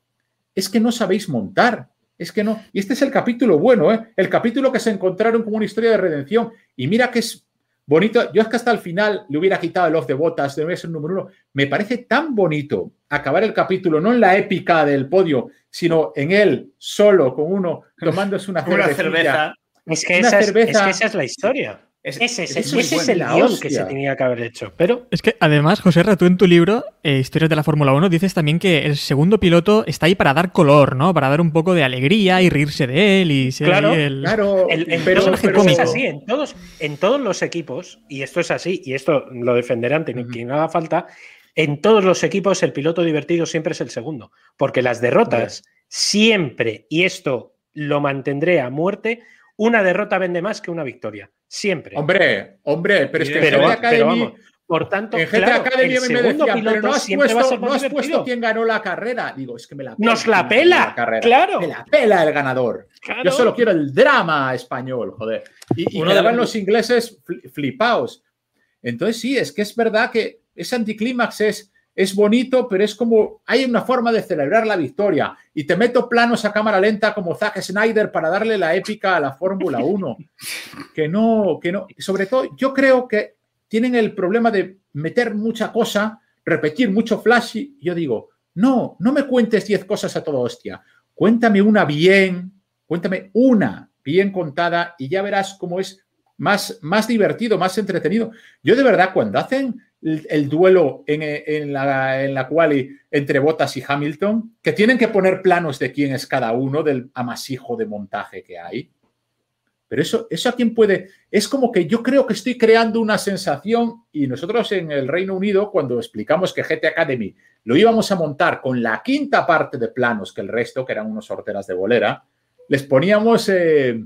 Es que no sabéis montar. Es que no. Y este es el capítulo bueno, ¿eh? El capítulo que se encontraron como una historia de redención. Y mira que es bonito. Yo es que hasta el final le hubiera quitado el off de botas, de ser número uno. Me parece tan bonito acabar el capítulo, no en la épica del podio, sino en él, solo, con uno, tomándose una, cerveza. Es que, esa es, es que esa es la historia ese, es el guion que se tenía que haber hecho. Pero... Es que además, José tú en tu libro, eh, Historias de la Fórmula 1, dices también que el segundo piloto está ahí para dar color, ¿no? Para dar un poco de alegría y reírse de él y ser claro, el, claro, el, pero, es así, en todos, en todos los equipos, y esto es así, y esto lo defenderán ante quien haga falta, en todos los equipos el piloto divertido siempre es el segundo, porque las derrotas siempre, y esto lo mantendré a muerte, una derrota vende más que una victoria. Siempre. Hombre, hombre, pero es que pero, Academy, por tanto, en claro, Academy me decía, pero no has puesto, no has puesto quién ganó la carrera. Digo, es que me la pela. Nos la pela, la claro. Me la pela el ganador. Yo solo quiero el drama español, joder. Y, y me daban los ingleses flipaos. Entonces sí, es que es verdad que ese anticlímax es es bonito, pero es como hay una forma de celebrar la victoria. Y te meto planos a cámara lenta como Zack Snyder para darle la épica a la Fórmula 1. Que no, que no. Sobre todo, yo creo que tienen el problema de meter mucha cosa, repetir mucho flash. Y yo digo, no, no me cuentes 10 cosas a todo hostia. Cuéntame una bien, cuéntame una bien contada y ya verás cómo es más, más divertido, más entretenido. Yo de verdad, cuando hacen el, duelo en, la, en la cual entre Bottas y Hamilton, que tienen que poner planos de quién es cada uno del amasijo de montaje que hay. Pero eso, eso a quién puede. Es como que yo creo que estoy creando una sensación y nosotros en el Reino Unido, cuando explicamos que GT Academy lo íbamos a montar con la quinta parte de planos que el resto, que eran unos sorteras de bolera, les poníamos eh,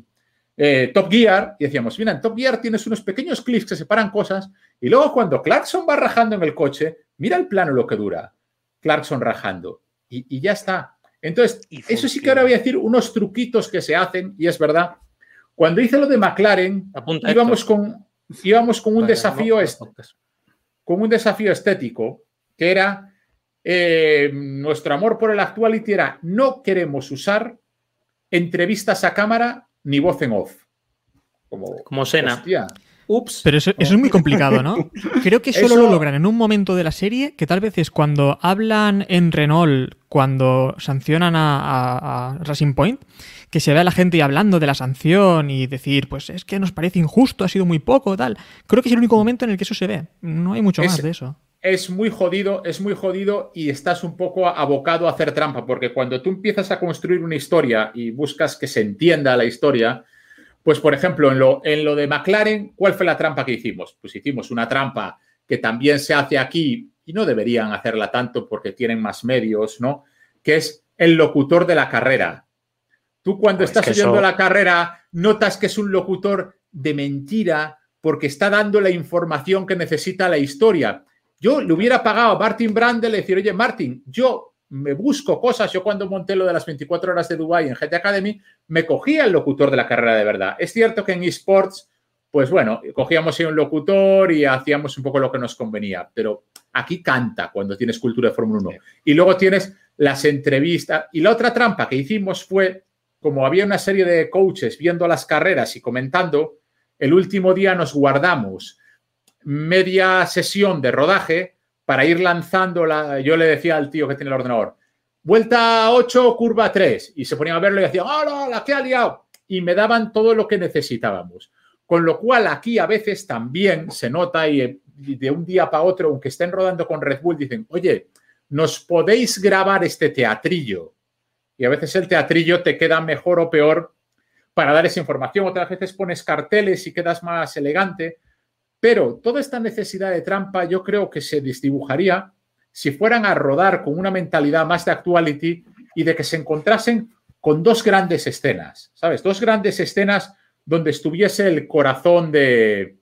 eh, Top Gear y decíamos, mira, en Top Gear tienes unos pequeños clips que separan cosas y luego cuando Clarkson va rajando en el coche, mira el plano lo que dura. Clarkson rajando y, ya está. Entonces, eso sí que ahora voy a decir unos truquitos que se hacen y es verdad. Cuando hice lo de McLaren, íbamos con, íbamos con un desafío con un desafío estético que era eh, nuestro amor por el Actuality era no queremos usar entrevistas a cámara ni voz en off. Como, Como Sena. Ups. Pero eso, es muy complicado, ¿no? Creo que solo lo logran en un momento de la serie que tal vez es cuando hablan en Renault, cuando sancionan a, Racing Point, que se ve a la gente hablando de la sanción y decir, pues es que nos parece injusto, ha sido muy poco, tal. Creo que es el único momento en el que eso se ve. No hay mucho más de eso. Es muy jodido, es muy jodido y estás un poco abocado a hacer trampa, porque cuando tú empiezas a construir una historia y buscas que se entienda la historia, pues, por ejemplo, en lo, en lo de McLaren, ¿cuál fue la trampa que hicimos? Pues hicimos una trampa que también se hace aquí y no deberían hacerla tanto porque tienen más medios, ¿no? Que es el locutor de la carrera. Tú cuando pues estás oyendo la carrera notas que es un locutor de mentira porque está dando la información que necesita la historia. Yo le hubiera pagado a Martin Brandel decir, oye, Martin, yo me busco cosas. Yo cuando monté lo de las 24 horas de Dubai en GT Academy, me cogía el locutor de la carrera de verdad. Es cierto que en esports, pues bueno, cogíamos ahí un locutor y hacíamos un poco lo que nos convenía, pero aquí canta cuando tienes cultura de Fórmula 1. Y luego tienes las entrevistas. Y la otra trampa que hicimos fue, como había una serie de coaches viendo las carreras y comentando, el último día nos guardamos media sesión de rodaje para ir lanzando la. Yo le decía al tío que tiene el ordenador, vuelta 8, curva 3, y se ponían a verlo y decían, ¡hola, la que ha liado! Y me daban todo lo que necesitábamos. Con lo cual, aquí a veces también se nota y de un día para otro, aunque estén rodando con Red Bull, dicen, oye, ¿nos podéis grabar este teatrillo? Y a veces el teatrillo te queda mejor o peor para dar esa información. Otras veces pones carteles y quedas más elegante. Pero toda esta necesidad de trampa yo creo que se desdibujaría si fueran a rodar con una mentalidad más de actuality y de que se encontrasen con dos grandes escenas, ¿sabes? Dos grandes escenas donde estuviese el corazón de,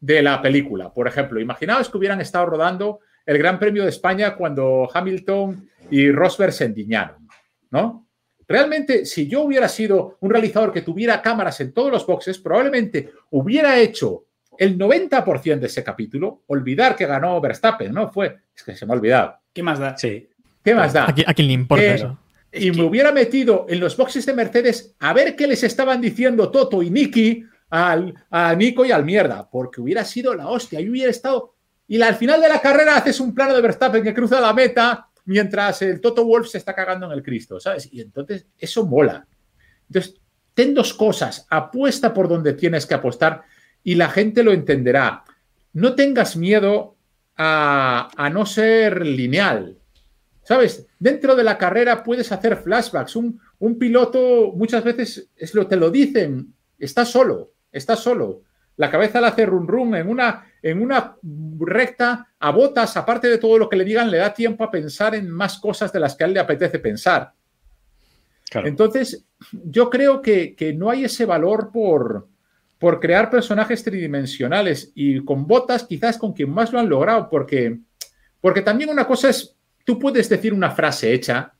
la película. Por ejemplo, imaginaos que hubieran estado rodando el Gran Premio de España cuando Hamilton y Rosberg se endiñaron, ¿no? Realmente, si yo hubiera sido un realizador que tuviera cámaras en todos los boxes, probablemente hubiera hecho el 90% de ese capítulo, olvidar que ganó Verstappen, ¿no? Fue, es que se me ha olvidado. ¿Qué más da? Sí. ¿Qué más da? ¿A, quién le importa eso? Y me hubiera metido en los boxes de Mercedes a ver qué les estaban diciendo Toto y Nicky al, a Nico y al mierda, porque hubiera sido la hostia. Y hubiera estado. Y al final de la carrera haces un plano de Verstappen que cruza la meta mientras el Toto Wolf se está cagando en el Cristo, ¿sabes? Y entonces eso mola. Entonces, ten dos cosas. Apuesta por donde tienes que apostar y la gente lo entenderá. No tengas miedo a, no ser lineal. ¿Sabes? Dentro de la carrera puedes hacer flashbacks. Un, un piloto muchas veces es lo, te lo dicen, está solo, está solo. La cabeza le hace run run en una, en una recta a botas, aparte de todo lo que le digan, le da tiempo a pensar en más cosas de las que a él le apetece pensar. Entonces, yo creo que, que, no hay ese valor por, por crear personajes tridimensionales y con botas quizás con quien más lo han logrado, porque, porque también una cosa es, tú puedes decir una frase hecha,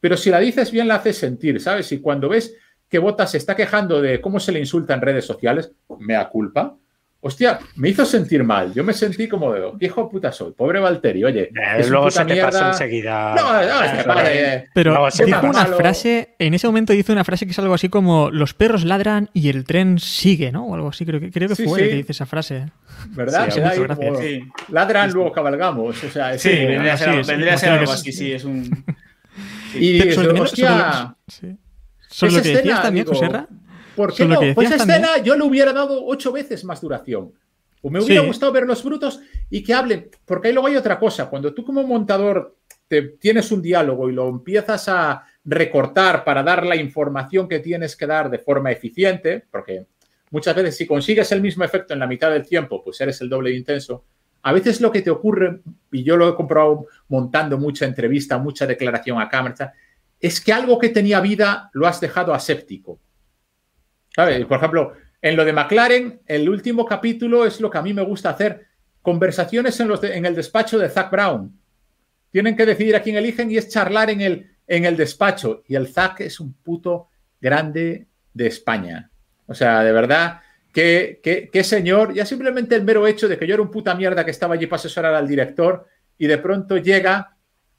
pero si la dices bien la haces sentir, ¿sabes? Y cuando ves que Botas se está quejando de cómo se le insulta en redes sociales, mea culpa, Hostia, me hizo sentir mal. Yo me sentí como de, ¿qué hijo de puta soy? Pobre Valtteri, oye. Eh, luego se te pasa enseguida. No, no, es que Pero dijo una frase, en ese momento dice una frase que es algo así como: los perros ladran y el tren sigue, ¿no? O algo así, creo que, creo que fue el que dice esa frase. ¿Verdad? Sí, sí. Ladran, luego cabalgamos. O sea, sí, vendría, a ser, vendría a ser algo así, sí, es un. Y dices, hostia. Sobre lo que decías también, Joserra. ¿Por qué no? Pues escena yo le hubiera dado ocho veces más duración. O me hubiera gustado ver los brutos y que hablen, porque ahí luego hay otra cosa. Cuando tú como montador te, tienes un diálogo y lo empiezas a recortar para dar la información que tienes que dar de forma eficiente, porque muchas veces si consigues el mismo efecto en la mitad del tiempo, pues eres el doble de intenso. A veces lo que te ocurre, y yo lo he comprobado montando mucha entrevista, mucha declaración a cámara, es que algo que tenía vida lo has dejado aséptico. Por ejemplo, en lo de McLaren, el último capítulo es lo que a mí me gusta hacer. Conversaciones en, los en el despacho de Zach Brown. Tienen que decidir a quién eligen y es charlar en el, en el despacho. Y el Zach es un puto grande de España. O sea, de verdad, qué, qué, señor. Ya simplemente el mero hecho de que yo era un puta mierda que estaba allí para asesorar al director y de pronto llega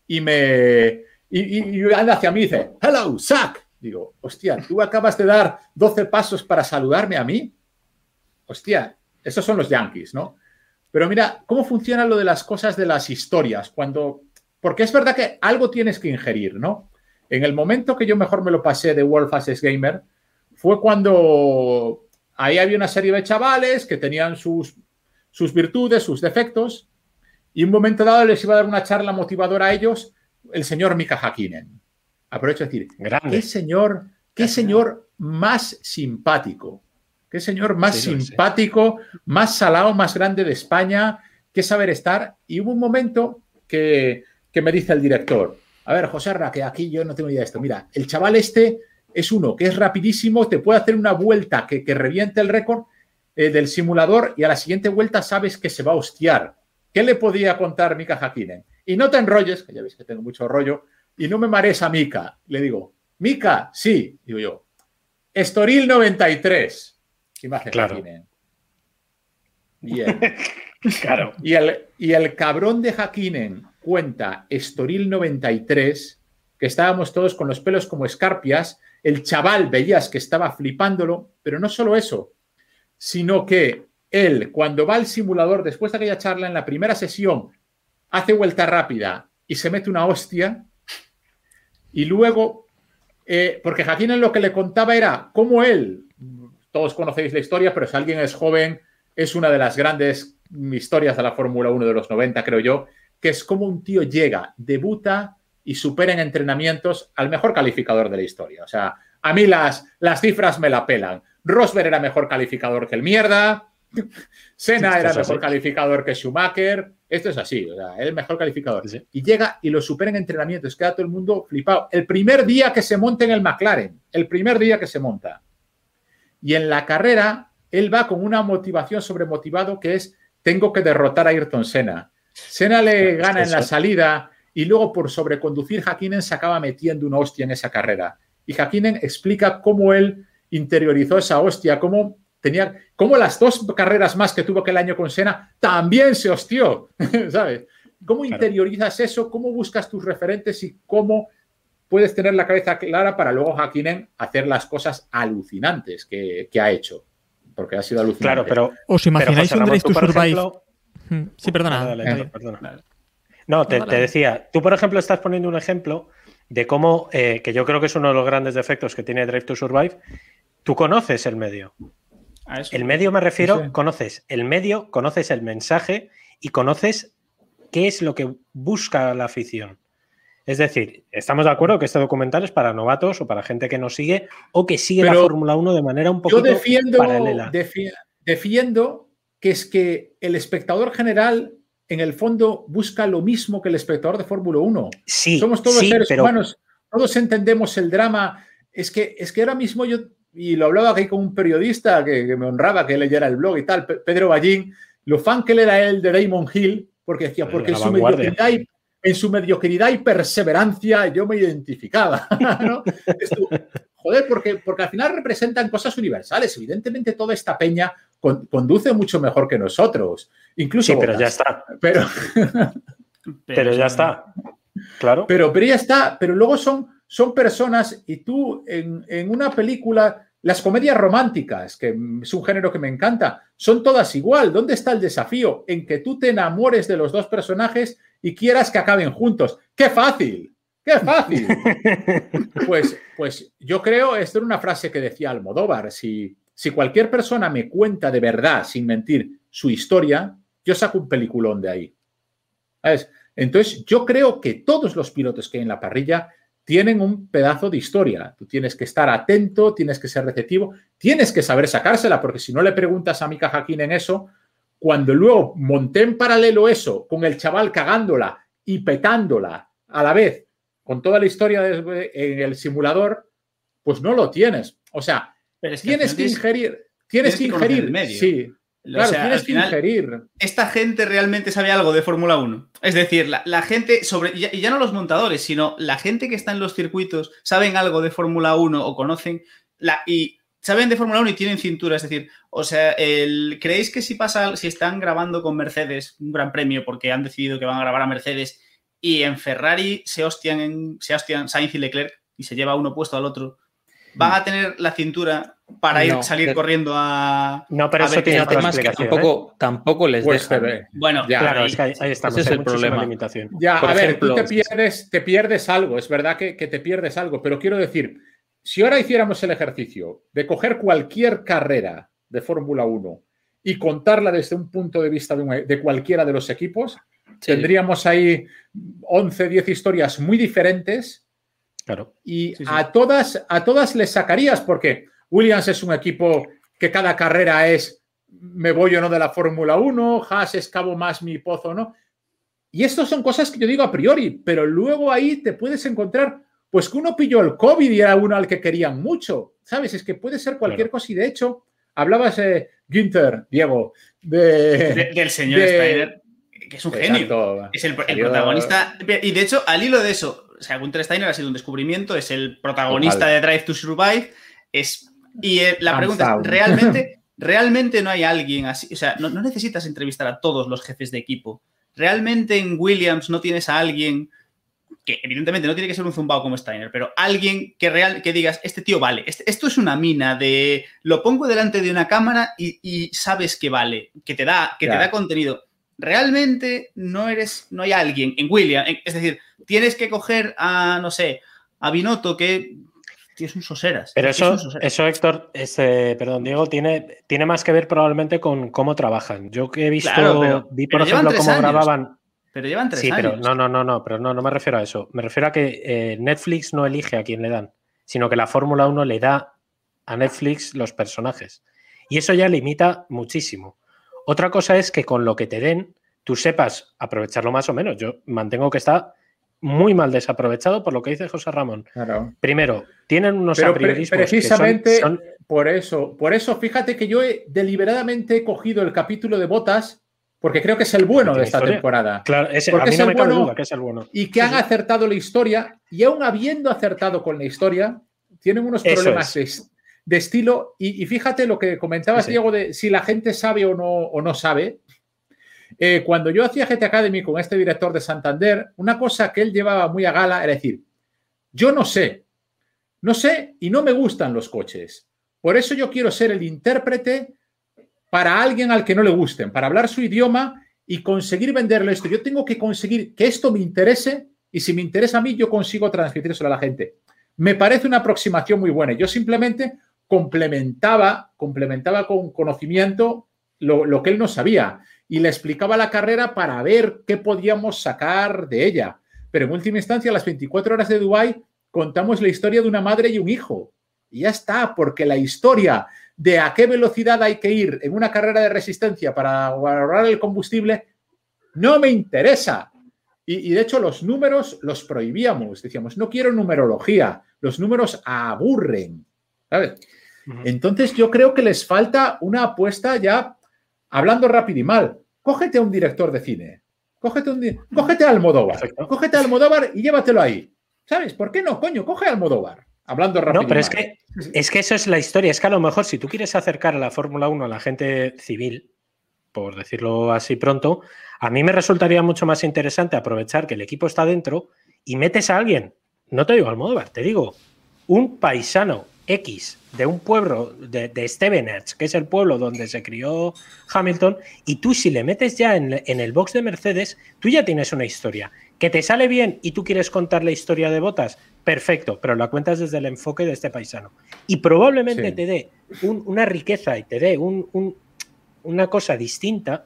y me. Y, anda hacia mí y dice, hello, Zack. Digo, hostia, tú acabas de dar 12 pasos para saludarme a mí. Hostia, esos son los yankees, ¿no? Pero mira, ¿cómo funciona lo de las cosas de las historias? Cuando. Porque es verdad que algo tienes que ingerir, ¿no? En el momento que yo mejor me lo pasé de World Fastest Gamer fue cuando ahí había una serie de chavales que tenían sus, sus virtudes, sus defectos, y un momento dado les iba a dar una charla motivadora a ellos el señor Mika Hakkinen. Aprovecho de decir, qué señor, qué señor más simpático, qué señor más simpático, más salado, más grande de España, qué saber estar. Y hubo un momento que, que me dice el director, a ver, José Arra, que aquí yo no tengo idea de esto. Mira, el chaval este es uno que es rapidísimo, te puede hacer una vuelta que, reviente el récord eh, del simulador y a la siguiente vuelta sabes que se va a hostiar. ¿Qué le podía contar Mika Hakkinen? Y no te enrolles, que ya veis que tengo mucho rollo, y no me marees a Mika. Le digo, Mika, sí, digo yo. Estoril 93. Imagen claro. Hakkinen. Bien. claro. Y el, y el cabrón de Hakkinen cuenta Estoril 93, que estábamos todos con los pelos como escarpias, el chaval veías que estaba flipándolo, pero no solo eso, sino que él, cuando va al simulador, después de aquella charla en la primera sesión, hace vuelta rápida y se mete una hostia, y luego, eh, porque Jaquín en lo que le contaba era cómo él, todos conocéis la historia, pero si alguien es joven, es una de las grandes historias de la Fórmula 1 de los 90, creo yo, que es como un tío llega, debuta y supera en entrenamientos al mejor calificador de la historia. O sea, a mí las, las cifras me la pelan. Rosberg era mejor calificador que el mierda, Senna era mejor calificador que Schumacher. Esto es así, o sea, el mejor calificador. Y llega y lo supera en entrenamientos, queda todo el mundo flipado. El primer día que se monta en el McLaren, el primer día que se monta. Y en la carrera, él va con una motivación sobremotivado que es, tengo que derrotar a Ayrton Senna. Senna le gana en la salida y luego por sobreconducir Hakkinen se acaba metiendo una hostia en esa carrera. Y Hakkinen explica cómo él interiorizó esa hostia, cómo tenía, cómo las dos carreras más que tuvo aquel año con Senna también se hostió, ¿sabes? ¿Cómo interiorizas eso? ¿Cómo buscas tus referentes y cómo puedes tener la cabeza clara para luego Hakkinen hacer las cosas alucinantes que, ha hecho? Porque ha sido alucinante. Claro, pero ¿os imagináis un Race to Survive? Mm, sí, perdona. No, te, decía, tú por ejemplo estás poniendo un ejemplo de cómo, eh, que yo creo que es uno de los grandes defectos que tiene Drive to Survive, tú conoces el medio. El medio me refiero, conoces el medio, conoces el mensaje y conoces qué es lo que busca la afición. Es decir, estamos de acuerdo que este documental es para novatos o para gente que no sigue o que sigue la Fórmula 1 de manera un poquito paralela. defiendo que es que el espectador general, en el fondo, busca lo mismo que el espectador de Fórmula 1. Sí, Somos todos seres humanos, todos entendemos el drama. Es que, es que ahora mismo yo, y lo hablaba aquí con un periodista que, me honraba que leyera el blog y tal, Pedro Ballín, lo fan que le era él de Damon Hill, porque decía, porque en su, mediocridad y, en su mediocridad y perseverancia yo me identificaba. ¿no? Joder, porque, porque al final representan cosas universales. Evidentemente, toda esta peña conduce mucho mejor que nosotros. Incluso. Sí, pero ya está. Pero, pero ya está. Claro. Pero, pero ya está. Pero luego son, son personas, y tú en, en una película. Las comedias románticas, que es un género que me encanta, son todas igual. ¿Dónde está el desafío? En que tú te enamores de los dos personajes y quieras que acaben juntos. ¡Qué fácil! ¡Qué fácil! Pues, pues yo creo, esto era una frase que decía Almodóvar, si, si cualquier persona me cuenta de verdad, sin mentir, su historia, yo saco un peliculón de ahí. Entonces, yo creo que todos los pilotos que hay en la parrilla tienen un pedazo de historia. Tú tienes que estar atento, tienes que ser receptivo, tienes que saber sacársela, porque si no le preguntas a Mika Jaquín en eso, cuando luego monté en paralelo eso con el chaval cagándola y petándola a la vez con toda la historia en el simulador, pues no lo tienes. O sea, tienes que ingerir, tienes, que ingerir, medio. sí. Claro, tienes que ingerir. Esta gente realmente sabe algo de Fórmula 1. Es decir, la, gente sobre. Y ya, no los montadores, sino la gente que está en los circuitos saben algo de Fórmula 1 o conocen. La, y saben de Fórmula 1 y tienen cintura. Es decir, o sea, el, ¿creéis que si pasa, si están grabando con Mercedes un gran premio porque han decidido que van a grabar a Mercedes y en Ferrari se hostian, en, se hostian Sainz y Leclerc y se lleva uno puesto al otro, van a tener la cintura para ir salir corriendo a. No, pero eso tiene otra explicación. Tampoco, tampoco les pues deja. Bueno, claro, es que ahí, ahí estamos. Ese es el problema. Limitación. Ya, a ver, tú te pierdes, te pierdes algo, es verdad que, que te pierdes algo, pero quiero decir, si ahora hiciéramos el ejercicio de coger cualquier carrera de Fórmula 1 y contarla desde un punto de vista de, de cualquiera de los equipos, sí. tendríamos ahí 11, 10 historias muy diferentes. Claro. Y Sí, sí. A, todas, a todas les sacarías, porque Williams es un equipo que cada carrera es me voy o no de la Fórmula 1, Haas escavo más mi pozo o no. Y estas son cosas que yo digo a priori, pero luego ahí te puedes encontrar, pues que uno pilló el COVID y era uno al que querían mucho, ¿sabes? Es que puede ser cualquier Claro. cosa y de hecho, hablabas, eh, Günther, Diego, de... de- del señor de- Steiner, que es un genio. Es el, protagonista. Y de hecho, al hilo de eso, o sea, Gunther Steiner ha sido un descubrimiento, es el protagonista Total. de Drive to Survive. Es, y eh, la pregunta es: ¿realmente, ¿realmente no hay alguien así? O sea, no, no necesitas entrevistar a todos los jefes de equipo. ¿Realmente en Williams no tienes a alguien que, evidentemente, no tiene que ser un zumbao como Steiner, pero alguien que, real, que digas, este tío vale, este- esto es una mina de lo pongo delante de una cámara y, y sabes que vale, que te da, que te da contenido realmente no eres, no hay alguien en William, en- es decir, tienes que coger a, no sé, a Binotto que es un soseras. Pero es eso, soseras. eso Héctor, este, perdón, Diego, tiene, tiene más que ver probablemente con cómo trabajan. Yo que he visto, Claro, pero- vi por ejemplo cómo años. grababan. Pero llevan tres Sí, pero no, no, no, no, pero no, no me refiero a eso. Me refiero a que eh, Netflix no elige a quién le dan, sino que la Fórmula 1 le da a Netflix los personajes. Y eso ya limita muchísimo. Otra cosa es que con lo que te den, tú sepas aprovecharlo más o menos. Yo mantengo que está muy mal desaprovechado por lo que dice José Ramón. Claro. Primero, tienen unos Pero pre- apriorismos que son- precisamente son por eso, por eso, fíjate que yo he deliberadamente he cogido el capítulo de Botas porque creo que es el bueno de esta historia. temporada. Claro, ese- Porque a mí es no el me cabe bueno duda que es el bueno. Y que han acertado la historia y aún habiendo acertado con la historia, tienen unos Eso problemas de, de estilo. Y, y fíjate lo que comentabas, sí. Diego, de si la gente sabe o no, o no sabe. Eh, cuando yo hacía GT Academy con este director de Santander, una cosa que él llevaba muy a gala era decir, yo no sé, no sé y no me gustan los coches. Por eso yo quiero ser el intérprete para alguien al que no le gusten, para hablar su idioma y conseguir venderle esto. Yo tengo que conseguir que esto me interese y si me interesa a mí, yo consigo transmitírselo a la gente. Me parece una aproximación muy buena. Yo simplemente complementaba, complementaba con conocimiento lo, lo que él no sabía y le explicaba la carrera para ver qué podíamos sacar de ella. Pero en última instancia, a las 24 horas de Dubái, contamos la historia de una madre y un hijo. Y ya está, porque la historia de a qué velocidad hay que ir en una carrera de resistencia para ahorrar el combustible no me interesa. Y, y, de hecho los números los prohibíamos. Decíamos, no quiero numerología, los números aburren. ¿sabes? Uh -huh. Entonces yo creo que les falta una apuesta ya, hablando rápido y mal. Cógete a un director de cine, cógete, un, cógete a Almodóvar, Perfecto. cógete a Almodóvar y llévatelo ahí. ¿Sabes? ¿Por qué no, coño? Coge a Almodóvar. Hablando rápido. No, pero es que, es que eso es la historia. Es que a lo mejor si tú quieres acercar a la Fórmula 1 a la gente civil, por decirlo así pronto, a mí me resultaría mucho más interesante aprovechar que el equipo está dentro y metes a alguien, no te digo Almodóvar, te digo un paisano X de un pueblo de, de Stevenage, que es el pueblo donde se crió Hamilton, y tú si le metes ya en, en, el box de Mercedes, tú ya tienes una historia. Que te sale bien y tú quieres contar la historia de botas, perfecto, pero la cuentas desde el enfoque de este paisano. Y probablemente sí. te dé un, una riqueza y te dé un, un, una cosa distinta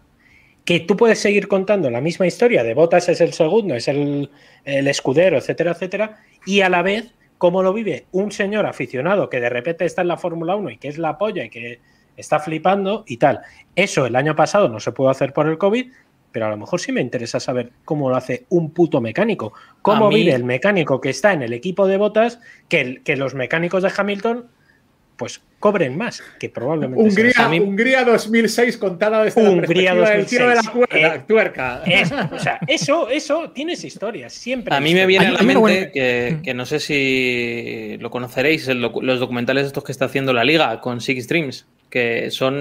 que tú puedes seguir contando la misma historia de Botas es el segundo, es el, el escudero, etcétera, etcétera, y a la vez cómo lo vive un señor aficionado que de repente está en la Fórmula 1 y que es la polla y que está flipando y tal. Eso el año pasado no se pudo hacer por el COVID, pero a lo mejor sí me interesa saber cómo lo hace un puto mecánico. Cómo mí... vive el mecánico que está en el equipo de botas que, el, que los mecánicos de Hamilton pues cobren más, que probablemente Hungría, sea. Mí... Hungría 2006 contada desde Hungría la perspectiva 2006. del tiro de la cuerda, eh, tuerca. Es, o sea, eso, eso tienes historias, siempre. A mí me viene a la mente bueno. que, que, no sé si lo conoceréis, el, los documentales estos que está haciendo la liga con Six Streams, que son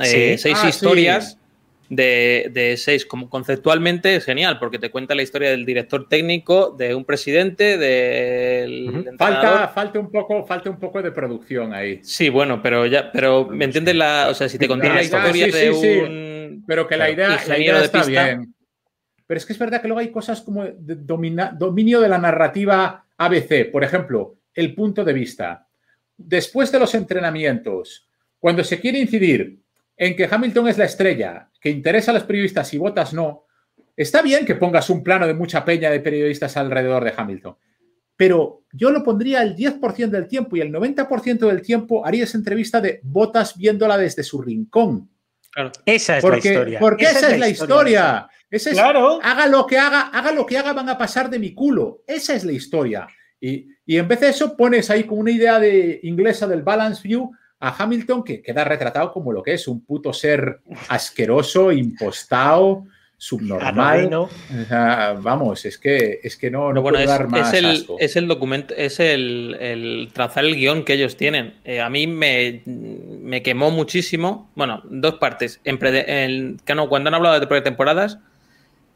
eh, sí. seis ah, historias. Sí de, de 6. Como conceptualmente es genial, porque te cuenta la historia del director técnico, de un presidente, del falta, falta un poco, falta un poco de producción ahí. Sí, bueno, pero ya, pero me entiendes la, o sea, si te conté la, historia de un pero que la idea, la idea está bien. Pero es que es verdad que luego hay cosas como de dominio de la narrativa ABC, por ejemplo, el punto de vista. Después de los entrenamientos, cuando se quiere incidir en que Hamilton es la estrella, que interesa a los periodistas y votas no, está bien que pongas un plano de mucha peña de periodistas alrededor de Hamilton, pero yo lo pondría el 10% del tiempo y el 90% del tiempo haría esa entrevista de votas viéndola desde su rincón. Esa es la historia. Porque esa, es la historia. claro. Haga lo que haga, haga lo que haga, van a pasar de mi culo. Esa es la historia. Y, y en vez de eso, pones ahí como una idea de inglesa del balance view a Hamilton que queda retratado como lo que es un puto ser asqueroso, impostado, subnormal. vamos, es que, es que no, no puedo dar más. Es el, es el documento, es el, trazar el guion que ellos tienen. Eh, a mí me, me, quemó muchísimo. Bueno, dos partes. En, cuando han hablado de pretemporadas,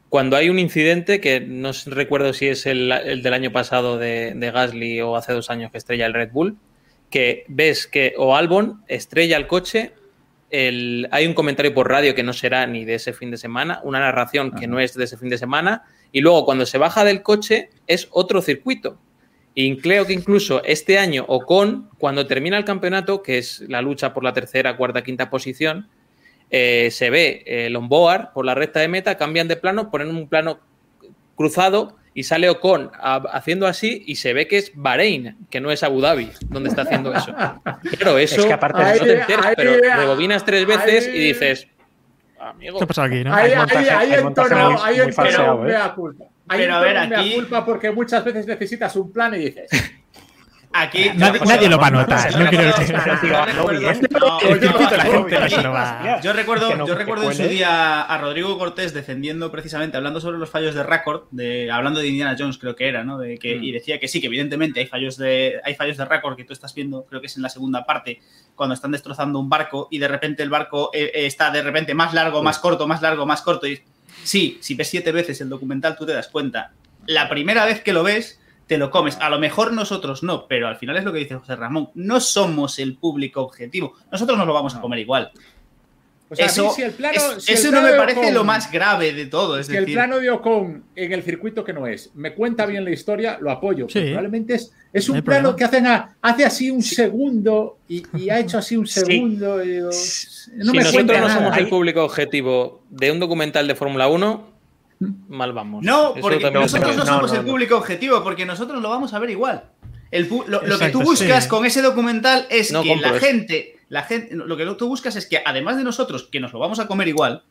cuando hay un incidente que no recuerdo si es el, del año pasado de, de Gasly o hace dos años que estrella el Red Bull que ves que o Albon estrella el coche, el, hay un comentario por radio que no será ni de ese fin de semana, una narración que no es de ese fin de semana, y luego cuando se baja del coche es otro circuito. Y creo que incluso este año Ocon, cuando termina el campeonato, que es la lucha por la tercera, cuarta, quinta posición, eh, se ve el onboard por la recta de meta, cambian de plano, ponen un plano cruzado y sale Ocon haciendo así y se ve que es Bahrein, que no es Abu Dhabi, donde está haciendo eso. Claro, eso que aparte no te enteras, pero rebobinas tres veces y dices, amigo. ¿Qué pasa aquí, no? Hay, hay, hay, hay entorno, ¿eh? culpa. Hay pero a ver, aquí... culpa porque muchas veces necesitas un plan y dices, Aquí nadie, lo va a notar. No quiero decir. Yo recuerdo, yo recuerdo en su día a Rodrigo Cortés defendiendo precisamente, hablando sobre los fallos de récord, de, hablando de Indiana Jones, creo que era, ¿no? De que, mm. Y decía que sí, que evidentemente hay fallos de hay fallos de récord que tú estás viendo, creo que es en la segunda parte, cuando están destrozando un barco y de repente el barco eh, eh, está de repente más largo, más corto, más largo, más corto. Y sí, si ves siete veces el documental, tú te das cuenta. La primera vez que lo ves te lo comes. A lo mejor nosotros no, pero al final es lo que dice José Ramón. No somos el público objetivo. Nosotros nos lo vamos a comer igual. eso, no me parece lo más grave de todo. Es si el plano de Ocon en el circuito que no es, me cuenta bien la historia, lo apoyo. Probablemente es, es un plano que hacen hace así un segundo y, ha hecho así un segundo. no si nosotros no somos el público objetivo de un documental de Fórmula 1, mal vamos. No, porque nosotros no somos el público objetivo, porque nosotros lo vamos a ver igual. lo, que tú buscas con ese documental es que la gente, la gente, lo que tú buscas es que además de nosotros, que nos lo vamos a comer igual,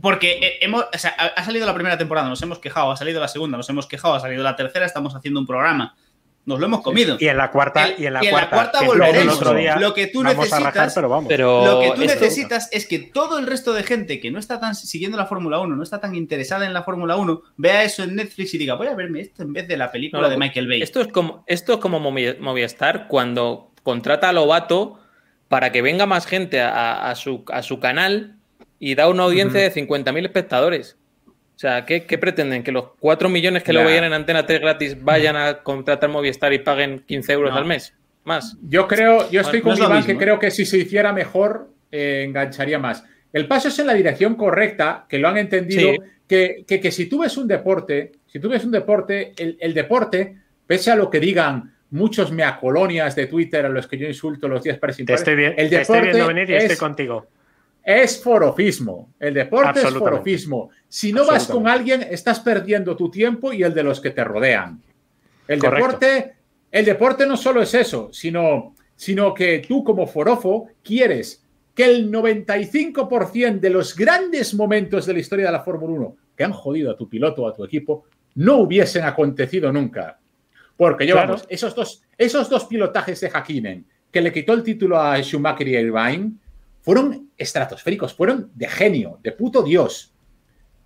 porque hemos, ha salido la primera temporada, nos hemos quejado, ha salido la segunda, nos hemos quejado, ha salido la tercera, estamos haciendo un programa nos lo hemos comido. Y en la cuarta, y en la, cuarta, volveremos. lo que tú necesitas, lo que tú necesitas es que todo el resto de gente que no está tan siguiendo la Fórmula 1, no está tan interesada en la Fórmula 1, vea eso en Netflix y diga, voy a verme esto en vez de la película de Michael Bay. Esto es como, esto es como Movistar cuando contrata a Lobato para que venga más gente a, su, a su canal y da una audiencia de 50.000 espectadores. O sea, ¿qué, pretenden? ¿Que los 4 millones que lo veían en Antena 3 gratis vayan a contratar Movistar y paguen 15 euros al mes? Más. Yo creo, yo estoy con Iván que creo que si se hiciera mejor, eh, engancharía más. El paso es en la dirección correcta, que lo han entendido, que, que, si tú ves un deporte, si tú ves un deporte, el, deporte, pese a lo que digan muchos meacolonias de Twitter a los que yo insulto los días para Te estoy, bien, el deporte te estoy viendo venir y estoy contigo es forofismo. El deporte es forofismo. Si no vas con alguien, estás perdiendo tu tiempo y el de los que te rodean. El deporte, el deporte no solo es eso, sino, sino que tú como forofo quieres que el 95% de los grandes momentos de la historia de la Fórmula 1 que han jodido a tu piloto o a tu equipo no hubiesen acontecido nunca. Porque llevamos esos, dos, esos dos pilotajes de Hakkinen, que le quitó el título a Schumacher y Irvine, fueron estratosféricos, fueron de genio, de puto Dios.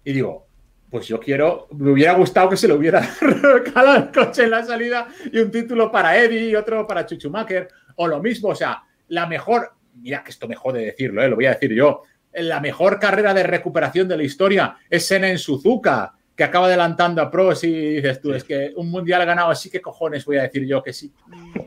Y digo, pues yo quiero, me hubiera gustado que se le hubiera calado el coche en la salida y un título para Eddie y otro para Chuchumaker, o lo mismo, o sea, la mejor, mira que esto me jode decirlo, ¿eh? lo voy a decir yo, la mejor carrera de recuperación de la historia es en Suzuka, que acaba adelantando a pros y dices tú, es que un mundial ganado así, que cojones voy a decir yo? Que si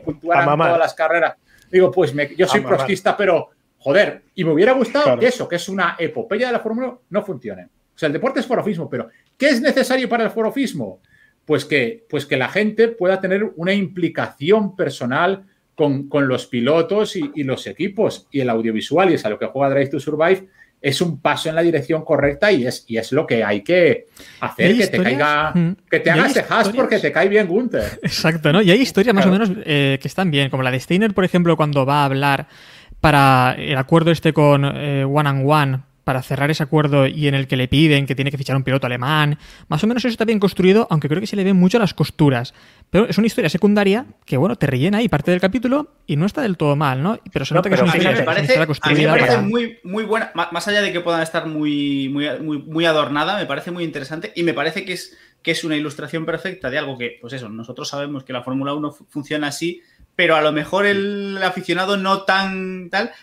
puntuaran todas las carreras. Digo, pues yo soy prostista, pero joder, y me hubiera gustado que eso, que es una epopeya de la Fórmula no funcione. O sea, el deporte es forofismo, pero ¿qué es necesario para el forofismo? Pues que, pues que la gente pueda tener una implicación personal con, los pilotos y, y, los equipos. Y el audiovisual, y es a lo que juega Drive to Survive, es un paso en la dirección correcta y es, y es lo que hay que hacer, que te caiga, mm. que te hagas cejas porque te cae bien Gunther. Exacto, ¿no? Y hay historias más o menos eh, que están bien, como la de Steiner, por ejemplo, cuando va a hablar para el acuerdo este con eh, One and One para cerrar ese acuerdo y en el que le piden que tiene que fichar un piloto alemán. Más o menos eso está bien construido, aunque creo que se le ven mucho las costuras. Pero es una historia secundaria que, bueno, te rellena ahí parte del capítulo y no está del todo mal, ¿no? Pero se nota que es una, historia, me parece, A mí me parece muy, muy buena, más allá de que puedan estar muy, muy, muy, adornada, me parece muy interesante y me parece que es, que es una ilustración perfecta de algo que, pues eso, nosotros sabemos que la Fórmula 1 funciona así, pero a lo mejor el aficionado no tan tal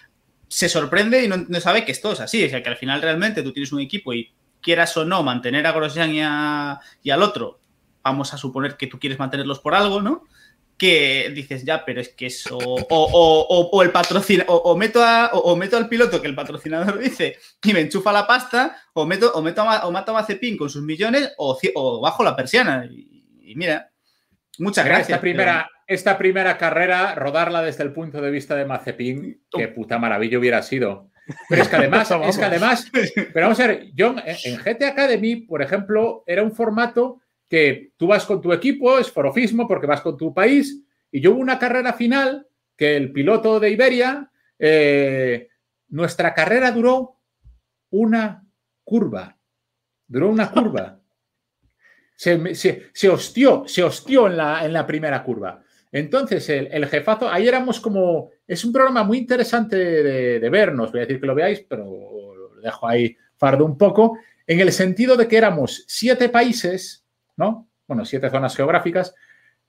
se sorprende y no, sabe que esto es así. O sea, que al final realmente tú tienes un equipo y quieras o no mantener a Grosjean y, al otro, vamos a suponer que tú quieres mantenerlos por algo, ¿no? Que dices, ya, pero es que eso. O, el patrocinador. O, meto o, meto al piloto que el patrocinador dice y me enchufa la pasta, o meto, o meto o mato a Mazepin con sus millones, o, bajo la persiana. Y, mira, muchas gracias. Esta primera, esta primera carrera, rodarla desde el punto de vista de Mazepin, qué puta maravilla hubiera sido. Pero es que además, es que además, pero vamos a ver, yo en GT Academy, por ejemplo, era un formato que tú vas con tu equipo, es forofismo porque vas con tu país, y yo hubo una carrera final que el piloto de Iberia, eh, nuestra carrera duró una curva, duró una curva. Se, se, hostió, se hostió en la, en la primera curva. Entonces, el, jefazo, ahí éramos como, es un programa muy interesante de, vernos, voy a decir que lo veáis, pero lo dejo ahí fardo un poco, en el sentido de que éramos siete países, ¿no? Bueno, siete zonas geográficas,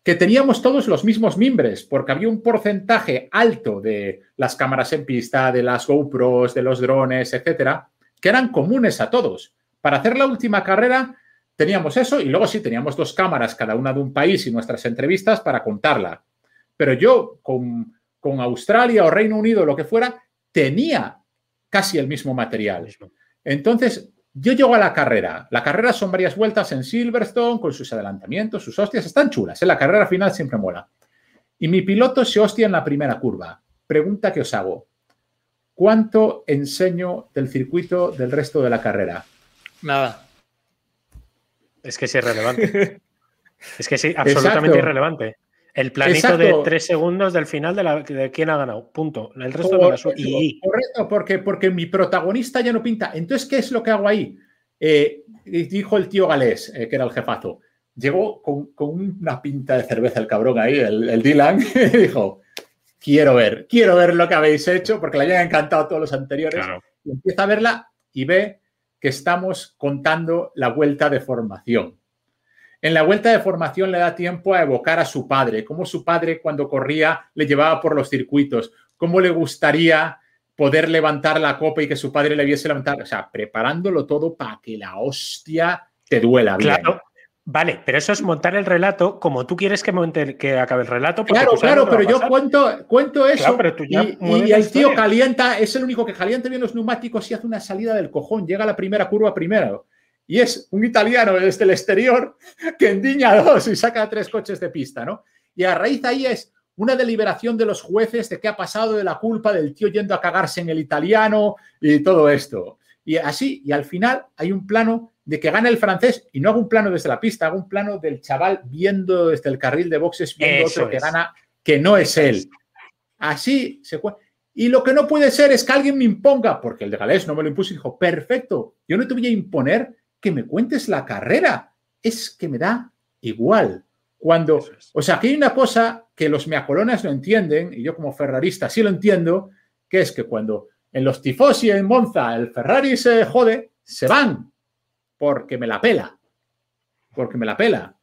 que teníamos todos los mismos mimbres, porque había un porcentaje alto de las cámaras en pista, de las GoPros, de los drones, etcétera, que eran comunes a todos. Para hacer la última carrera Teníamos eso y luego sí, teníamos dos cámaras, cada una de un país y nuestras entrevistas para contarla. Pero yo con, Australia o Reino Unido, lo que fuera, tenía casi el mismo material. Entonces, yo llego a la carrera. La carrera son varias vueltas en Silverstone, con sus adelantamientos, sus hostias, están chulas. En ¿eh? la carrera final siempre mola. Y mi piloto se hostia en la primera curva. Pregunta que os hago. ¿Cuánto enseño del circuito del resto de la carrera? Nada. Es que sí es irrelevante. es que sí, absolutamente irrelevante. El planito de tres segundos del final de, la, de quién ha ganado. Punto. El resto de la Correcto, porque, porque mi protagonista ya no pinta. Entonces, ¿qué es lo que hago ahí? Eh, dijo el tío galés, eh, que era el jefazo. Llegó con, una pinta de cerveza el cabrón ahí, el, Dylan, y dijo: Quiero ver, quiero ver lo que habéis hecho, porque le hayan encantado todos los anteriores. Y empieza a verla y ve que estamos contando la vuelta de formación. En la vuelta de formación le da tiempo a evocar a su padre, cómo su padre cuando corría le llevaba por los circuitos, cómo le gustaría poder levantar la copa y que su padre le viese levantar, o sea, preparándolo todo para que la hostia te duela bien. Claro, Vale, pero eso es montar el relato como tú quieres que, monte, que acabe el relato. Claro, claro, pero yo cuento, cuento eso y, el tío calienta, es el único que calienta bien los neumáticos y hace una salida del cojón, llega a la primera curva primero. Y es un italiano desde el exterior que endiña dos y saca tres coches de pista, ¿no? Y a raíz de ahí es una deliberación de los jueces de qué ha pasado de la culpa del tío yendo a cagarse en el italiano y todo esto. Y así, y al final hay un plano de que gana el francés y no hago un plano desde la pista, hago un plano del chaval viendo desde el carril de boxes, viendo otro que gana, que no es él. Así se Y lo que no puede ser es que alguien me imponga, porque el de Galés no me lo impuso y dijo, perfecto, yo no te voy a imponer que me cuentes la carrera, es que me da igual. Cuando, o sea, aquí hay una cosa que los meacolonas no entienden, y yo como ferrarista sí lo entiendo, que es que cuando en los tifosi en Monza el Ferrari se jode, se van, porque me la pela. Porque me la pela.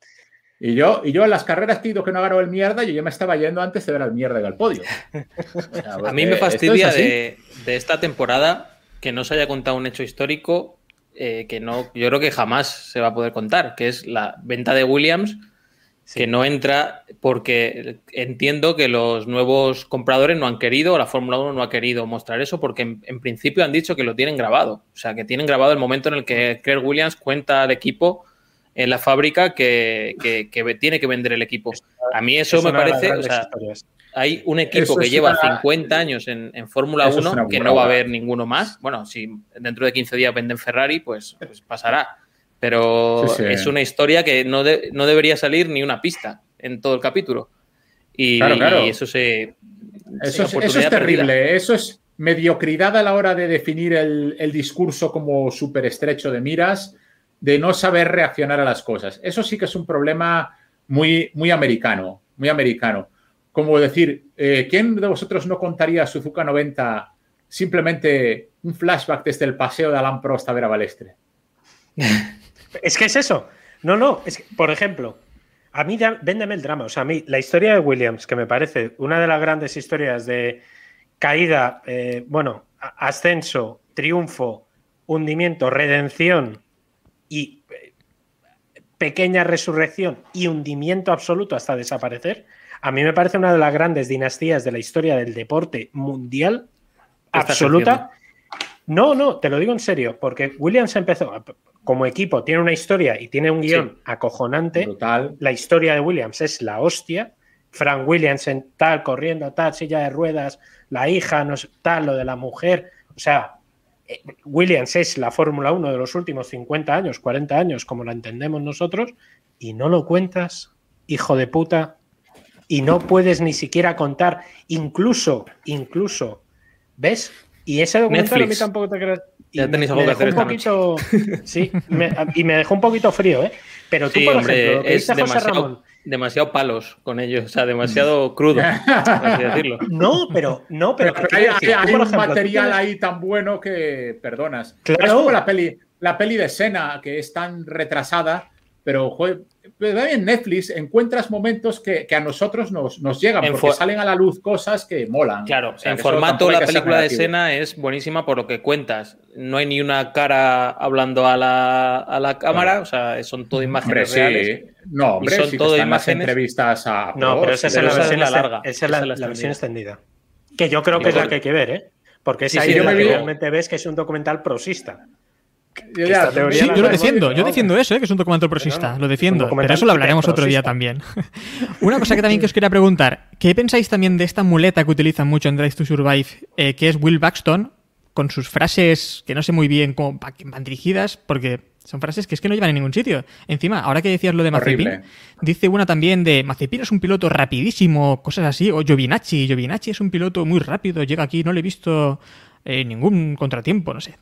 Y yo, y yo en las carreras que que no ganó el mierda, yo ya me estaba yendo antes de ver al mierda del podio. a mí me fastidia de, esta temporada que no se haya contado un hecho histórico eh, que no, yo creo que jamás se va a poder contar, que es la venta de Williams, que no entra porque entiendo que los nuevos compradores no han querido, la Fórmula 1 no ha querido mostrar eso, porque en, principio han dicho que lo tienen grabado, o sea, que tienen grabado el momento en el que Claire Williams cuenta al equipo en la fábrica que, tiene que vender el equipo. A mí eso me parece, hay un equipo que lleva 50 años en, Fórmula 1 que no va a haber ninguno más. Bueno, si dentro de 15 días venden Ferrari, pues, pues pasará. Pero es una historia que no, no debería salir ni una pista en todo el capítulo. Y, eso se. Eso, es, terrible. Eso es mediocridad a la hora de definir el, el discurso como súper estrecho de miras, de no saber reaccionar a las cosas. Eso sí que es un problema muy, muy americano, muy americano como decir, eh, ¿quién de vosotros no contaría Suzuka 90 simplemente un flashback desde el paseo de Alan Prost a ver a Balestre? es que es eso. No, no, es que, por ejemplo, a mí véndeme el drama. O sea, a mí la historia de Williams, que me parece una de las grandes historias de caída, eh, bueno, ascenso, triunfo, hundimiento, redención y eh, pequeña resurrección y hundimiento absoluto hasta desaparecer a mí me parece una de las grandes dinastías de la historia del deporte mundial absoluta. No, no, te lo digo en serio, porque Williams empezó como equipo, tiene una historia y tiene un guion acojonante. La historia de Williams es la hostia. Frank Williams en tal, corriendo, tal, silla de ruedas, la hija, no tal, lo de la mujer. O sea, eh, Williams es la Fórmula 1 de los últimos 50 años, 40 años, como la entendemos nosotros, y no lo cuentas, hijo de puta, y no puedes ni siquiera contar, incluso, incluso, ¿ves? Y ese documental a mí tampoco te crees. Ya tenéis algo que hacer un poquito, Sí, y me dejó un poquito frío, ¿eh? Pero tú, por ejemplo, es demasiado, demasiado palos con ellos, o sea, demasiado crudo, así decirlo. No, pero, no, pero, hay, un material ahí tan bueno que perdonas. Claro. Es como la peli, la peli de Sena, que es tan retrasada, pero joder, en Netflix encuentras momentos que, a nosotros nos, nos llegan, porque salen a la luz cosas que molan. Claro, en formato la película de escena es buenísima por lo que cuentas. No hay ni una cara hablando a la, a la cámara, o sea, son todo imágenes reales. No, hombre, son todo imágenes. entrevistas a. No, pero esa es la versión larga. Esa es la, versión extendida. Que yo creo que es la que hay que ver, ¿eh? Porque es ahí donde realmente ves que es un documental prosista yo lo defiendo, yo defiendo eso, ¿eh? que es un documental prosista, lo defiendo, pero eso lo hablaremos otro día también. Una cosa que también que os quería preguntar, ¿qué pensáis también de esta muleta que utilizan mucho en Drive to Survive, eh, que es Will Baxton, con sus frases que no sé muy bien cómo van dirigidas, porque son frases que es que no llevan a ningún sitio. Encima, ahora que decías lo de Mazepin, dice una también de Mazepin es un piloto rapidísimo, cosas así, o Giovinacci, Giovinacci es un piloto muy rápido, llega aquí, no le he visto eh, ningún contratiempo, no sé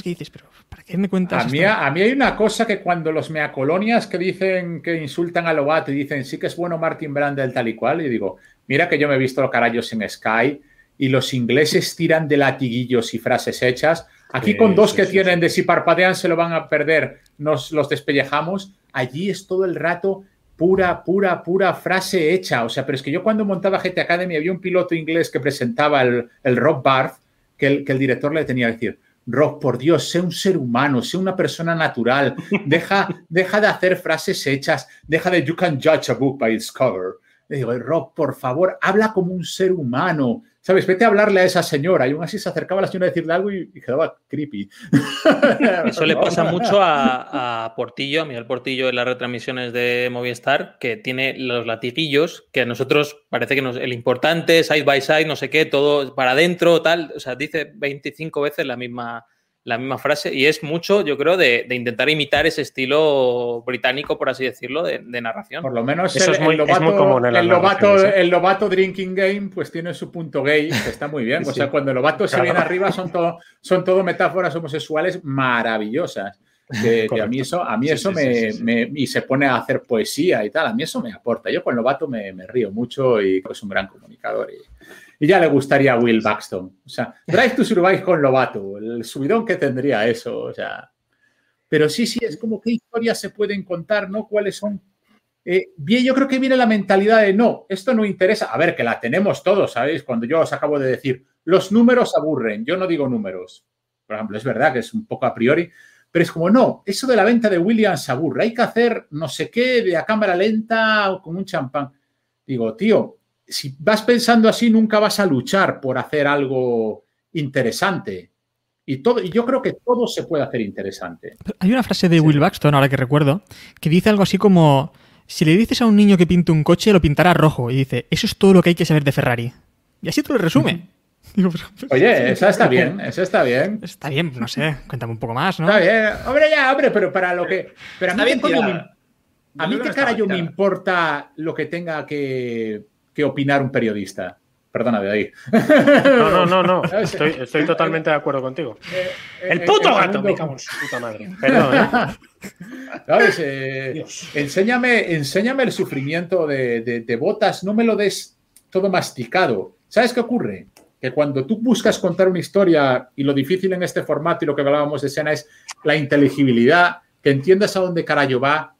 que dices, pero ¿para qué me cuentas? A mí, a mí hay una cosa que cuando los meacolonias que dicen que insultan a Lobato y dicen sí que es bueno Martin Brandel tal y cual, y digo, mira que yo me he visto los carayos en Sky y los ingleses tiran de latiguillos y frases hechas. Aquí con dos que tienen de si parpadean se lo van a perder, nos los despellejamos. Allí es todo el rato pura, pura, pura frase hecha. O sea, pero es que yo cuando montaba GT Academy había un piloto inglés que presentaba el, el Rob Barth que el, que el director le tenía que decir, Rob, por Dios, sé un ser humano, sé una persona natural, deja, deja de hacer frases hechas, deja de you can judge a book by its cover. Le digo, Rob, por favor, habla como un ser humano, ¿Sabes? Vete a hablarle a esa señora. Y aún así se acercaba a la señora a decirle algo y, quedaba creepy. Eso le pasa mucho a, Portillo, a Miguel Portillo en las retransmisiones de Movistar, que tiene los latiguillos que a nosotros parece que nos, el importante, side by side, no sé qué, todo para adentro, tal. O sea, dice 25 veces la misma, la misma frase y es mucho, yo creo, de, intentar imitar ese estilo británico, por así decirlo, de, narración. Por lo menos Eso el, es muy, común el, lobato, ¿eh? el Lobato Drinking Game pues tiene su punto gay, que está muy bien. O sea, cuando el Lobato se viene arriba son todo, son todo metáforas homosexuales maravillosas. Que, a mí eso, a mí eso me, y se pone a hacer poesía y tal, a mí eso me aporta. Yo con Lobato me, me río mucho y es un gran comunicador. Y, y ya le gustaría a Will Baxton. O sea, Drive to Survive con Lobato, el subidón que tendría eso, o sea. Pero sí, sí, es como qué historias se pueden contar, ¿no? ¿Cuáles son? Eh, bien, yo creo que viene la mentalidad de no, esto no interesa. A ver, que la tenemos todos, ¿sabéis? Cuando yo os acabo de decir, los números aburren, yo no digo números. por ejemplo, es verdad que es un poco a priori, pero es como, no, eso de la venta de Williams aburre, hay que hacer no sé qué de a cámara lenta o con un champán. Digo, tío, si vas pensando así, nunca vas a luchar por hacer algo interesante. Y, todo, y yo creo que todo se puede hacer interesante. Hay una frase de Will Baxton, ahora que recuerdo, que dice algo así como, si le dices a un niño que pinte un coche, lo pintará rojo. Y dice, eso es todo lo que hay que saber de Ferrari. Y así te lo resume. Oye, esa está bien, esa está bien. Está bien, no sé, cuéntame un poco más, ¿no? Está bien, hombre, ya, hombre, pero para lo que. Pero a mí, me, a mí qué cara yo me importa lo que tenga que, que opinar un periodista. Perdona, de ahí. No, no, no, no. Estoy, estoy totalmente de acuerdo contigo. Eh, eh, el puto eh, gato, me cago en su puta madre. Perdón. ¿Sabes? enséñame, enséñame el sufrimiento de, de, botas, no me lo des todo masticado. ¿Sabes qué ocurre? Que cuando tú buscas contar una historia y lo difícil en este formato y lo que hablábamos de escena es la inteligibilidad, que entiendas a dónde carajo va,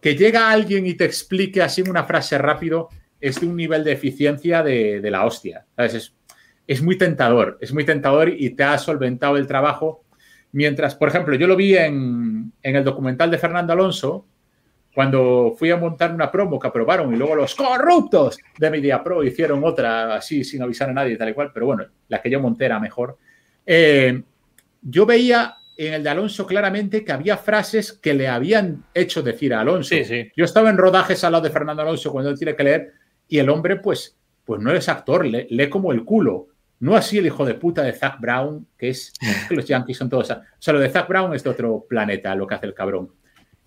que llega alguien y te explique así en una frase rápido, es de un nivel de eficiencia de, la hostia. Es, es, muy tentador, es muy tentador y te ha solventado el trabajo. Mientras, por ejemplo, yo lo vi en, el documental de Fernando Alonso, cuando fui a montar una promo que aprobaron y luego los corruptos de Media Pro hicieron otra así sin avisar a nadie tal y cual, pero bueno, la que yo monté era mejor. Eh, yo veía en el de Alonso claramente que había frases que le habían hecho decir a Alonso. Yo estaba en rodajes al lado de Fernando Alonso cuando él tiene que leer y el hombre, pues, pues no es actor, lee, como el culo. No así el hijo de puta de Zach Brown, que es, que los Yankees son todos. O sea, lo de Zach Brown es de otro planeta, lo que hace el cabrón.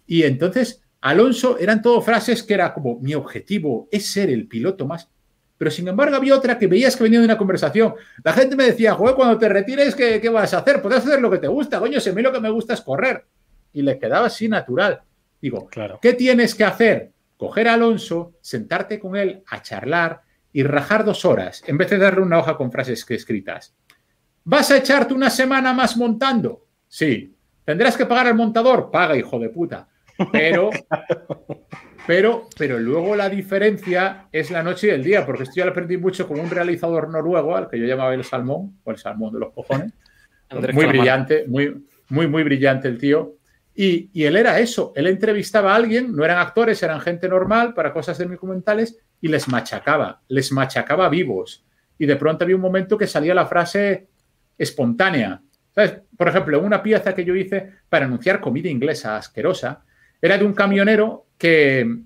Y entonces, Alonso eran todo frases que era como: mi objetivo es ser el piloto más. Pero sin embargo, había otra que veías que venía de una conversación. La gente me decía, joder, cuando te retires, ¿qué, qué vas a hacer? Puedes hacer lo que te gusta, coño, si a mí lo que me gusta es correr. Y le quedaba así natural. Digo, claro. ¿qué tienes que hacer? Coger a Alonso, sentarte con él a charlar y rajar dos horas, en vez de darle una hoja con frases escritas. ¿Vas a echarte una semana más montando? Sí. ¿Tendrás que pagar al montador? Paga, hijo de puta. Pero, pero, pero luego la diferencia es la noche y el día, porque esto ya lo aprendí mucho con un realizador noruego, al que yo llamaba el salmón, o el salmón de los cojones. muy brillante, muy, muy, muy brillante el tío. Y, él era eso, él entrevistaba a alguien, no eran actores, eran gente normal para cosas de documentales y les machacaba, les machacaba vivos. Y de pronto había un momento que salía la frase espontánea. Por ejemplo, una pieza que yo hice para anunciar comida inglesa asquerosa era de un camionero que,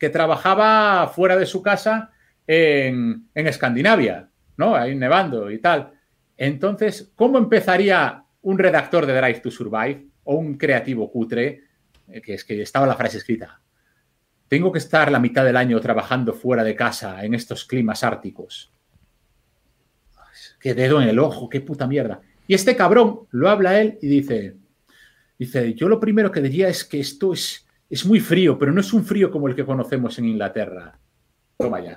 que trabajaba fuera de su casa en, en Escandinavia, ¿no? Ahí nevando y tal. Entonces, ¿cómo empezaría un redactor de Drive to Survive? O un creativo cutre, eh, que es que estaba la frase escrita. Tengo que estar la mitad del año trabajando fuera de casa en estos climas árticos. Qué dedo en el ojo, qué puta mierda. Y este cabrón lo habla él y dice, dice, yo lo primero que diría es que esto es, es muy frío, pero no es un frío como el que conocemos en Inglaterra. Toma ya.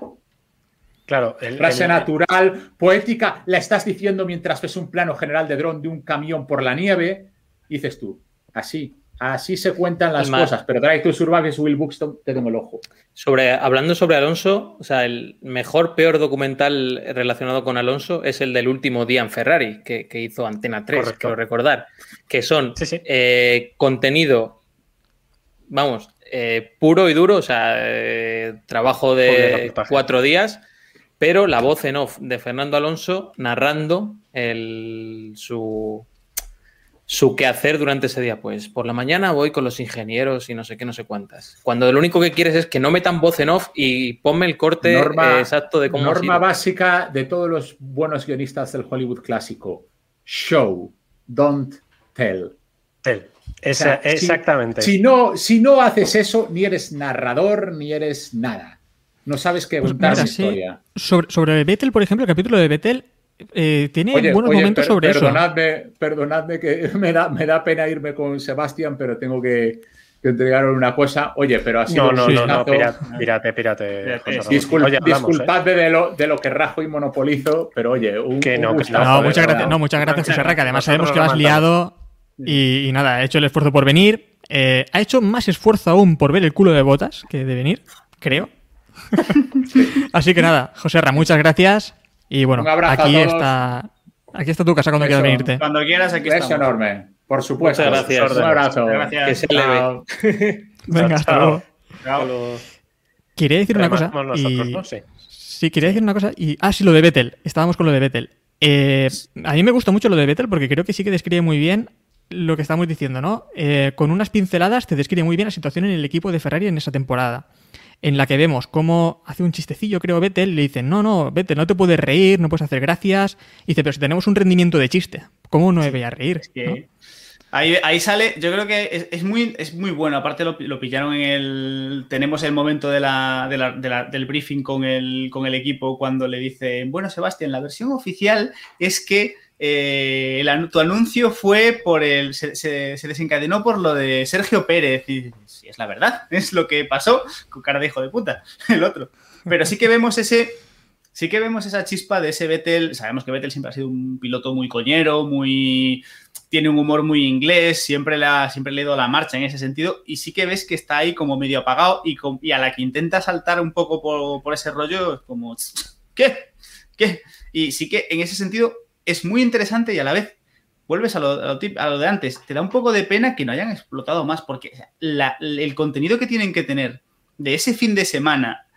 Claro, el, frase natural, poética, la estás diciendo mientras ves un plano general de dron de un camión por la nieve dices tú, así, así se cuentan las cosas, pero Drive to Survive es Will Buxton, te tengo el ojo. Sobre, hablando sobre Alonso, o sea, el mejor, peor documental relacionado con Alonso es el del último día en Ferrari, que, hizo Antena 3, quiero recordar, que son eh, contenido, vamos, eh, puro y duro, o sea, eh, trabajo de cuatro días, pero la voz en off de Fernando Alonso narrando el, su, su hacer durante ese día. Pues por la mañana voy con los ingenieros y no sé qué, no sé cuántas. Cuando lo único que quieres es que no metan voz en off y ponme el corte exacto de cómo. Norma básica de todos los buenos guionistas del Hollywood clásico: show, don't tell. Tell. exactamente. Si, no, si no haces eso, ni eres narrador, ni eres nada. No sabes qué pues contar historia. Sobre, sobre Vettel, por ejemplo, el capítulo de Vettel eh, tiene buenos momentos sobre perdonadme, eso. Perdonadme que me da, me da pena irme con Sebastián, pero tengo que, que entregaros una cosa. Oye, pero así no, no, no, no, pírate, pírate. disculpadme de, lo, de lo que rajo y monopolizo, pero oye, un, que no, no, muchas gracias, no, muchas gracias, José que además sabemos que vas liado y, nada, ha hecho el esfuerzo por venir. Eh, ha hecho más esfuerzo aún por ver el culo de botas que de venir, creo. Así que nada, José Ra, muchas gracias. Y bueno, aquí está. aquí está tu casa cuando quieras venirte. Cuando quieras, aquí Es enorme. Por supuesto. Muchas gracias. Un abrazo. Gracias. Que se leve. Venga, hasta luego. Chao. Quería decir una cosa. Vamos nosotros, y- ¿no? Sí. Sí, quería decir una cosa. Y... Ah, sí, lo de Vettel. Estábamos con lo de Vettel. Eh, a mí me gusta mucho lo de Vettel porque creo que sí que describe muy bien lo que estamos diciendo, ¿no? Eh, con unas pinceladas te describe muy bien la situación en el equipo de Ferrari en esa temporada. En la que vemos cómo hace un chistecillo, creo, Vettel, le dicen, no, no, Vettel, no te puedes reír, no puedes hacer gracias. Y dice, pero si tenemos un rendimiento de chiste, ¿cómo no me voy a reír? que- ¿no? Ahí, ahí sale, yo creo que es, es muy, es muy bueno. Aparte lo, lo pillaron en el. Tenemos el momento de la, de la- de la- del briefing con el, con el equipo cuando le dicen, bueno, Sebastián, la versión oficial es que eh, tu anuncio fue por el. Se, se- se desencadenó por lo de Sergio Pérez. Y sí, es la verdad, es lo que pasó, con cara de hijo de puta, el otro. Pero sí que vemos ese. Sí que vemos esa chispa de ese Vettel. Sabemos que Vettel siempre ha sido un piloto muy coñero, muy tiene un humor muy inglés, siempre le, ha, siempre le ha ido la marcha en ese sentido, y sí que ves que está ahí como medio apagado y, y a la que intenta saltar un poco por, por ese rollo, es como, ¿qué? ¿Qué? Y sí que en ese sentido es muy interesante y a la vez vuelves a lo, a lo tip- a lo de antes, te da un poco de pena que no hayan explotado más, porque la- el contenido que tienen que tener de ese fin de semana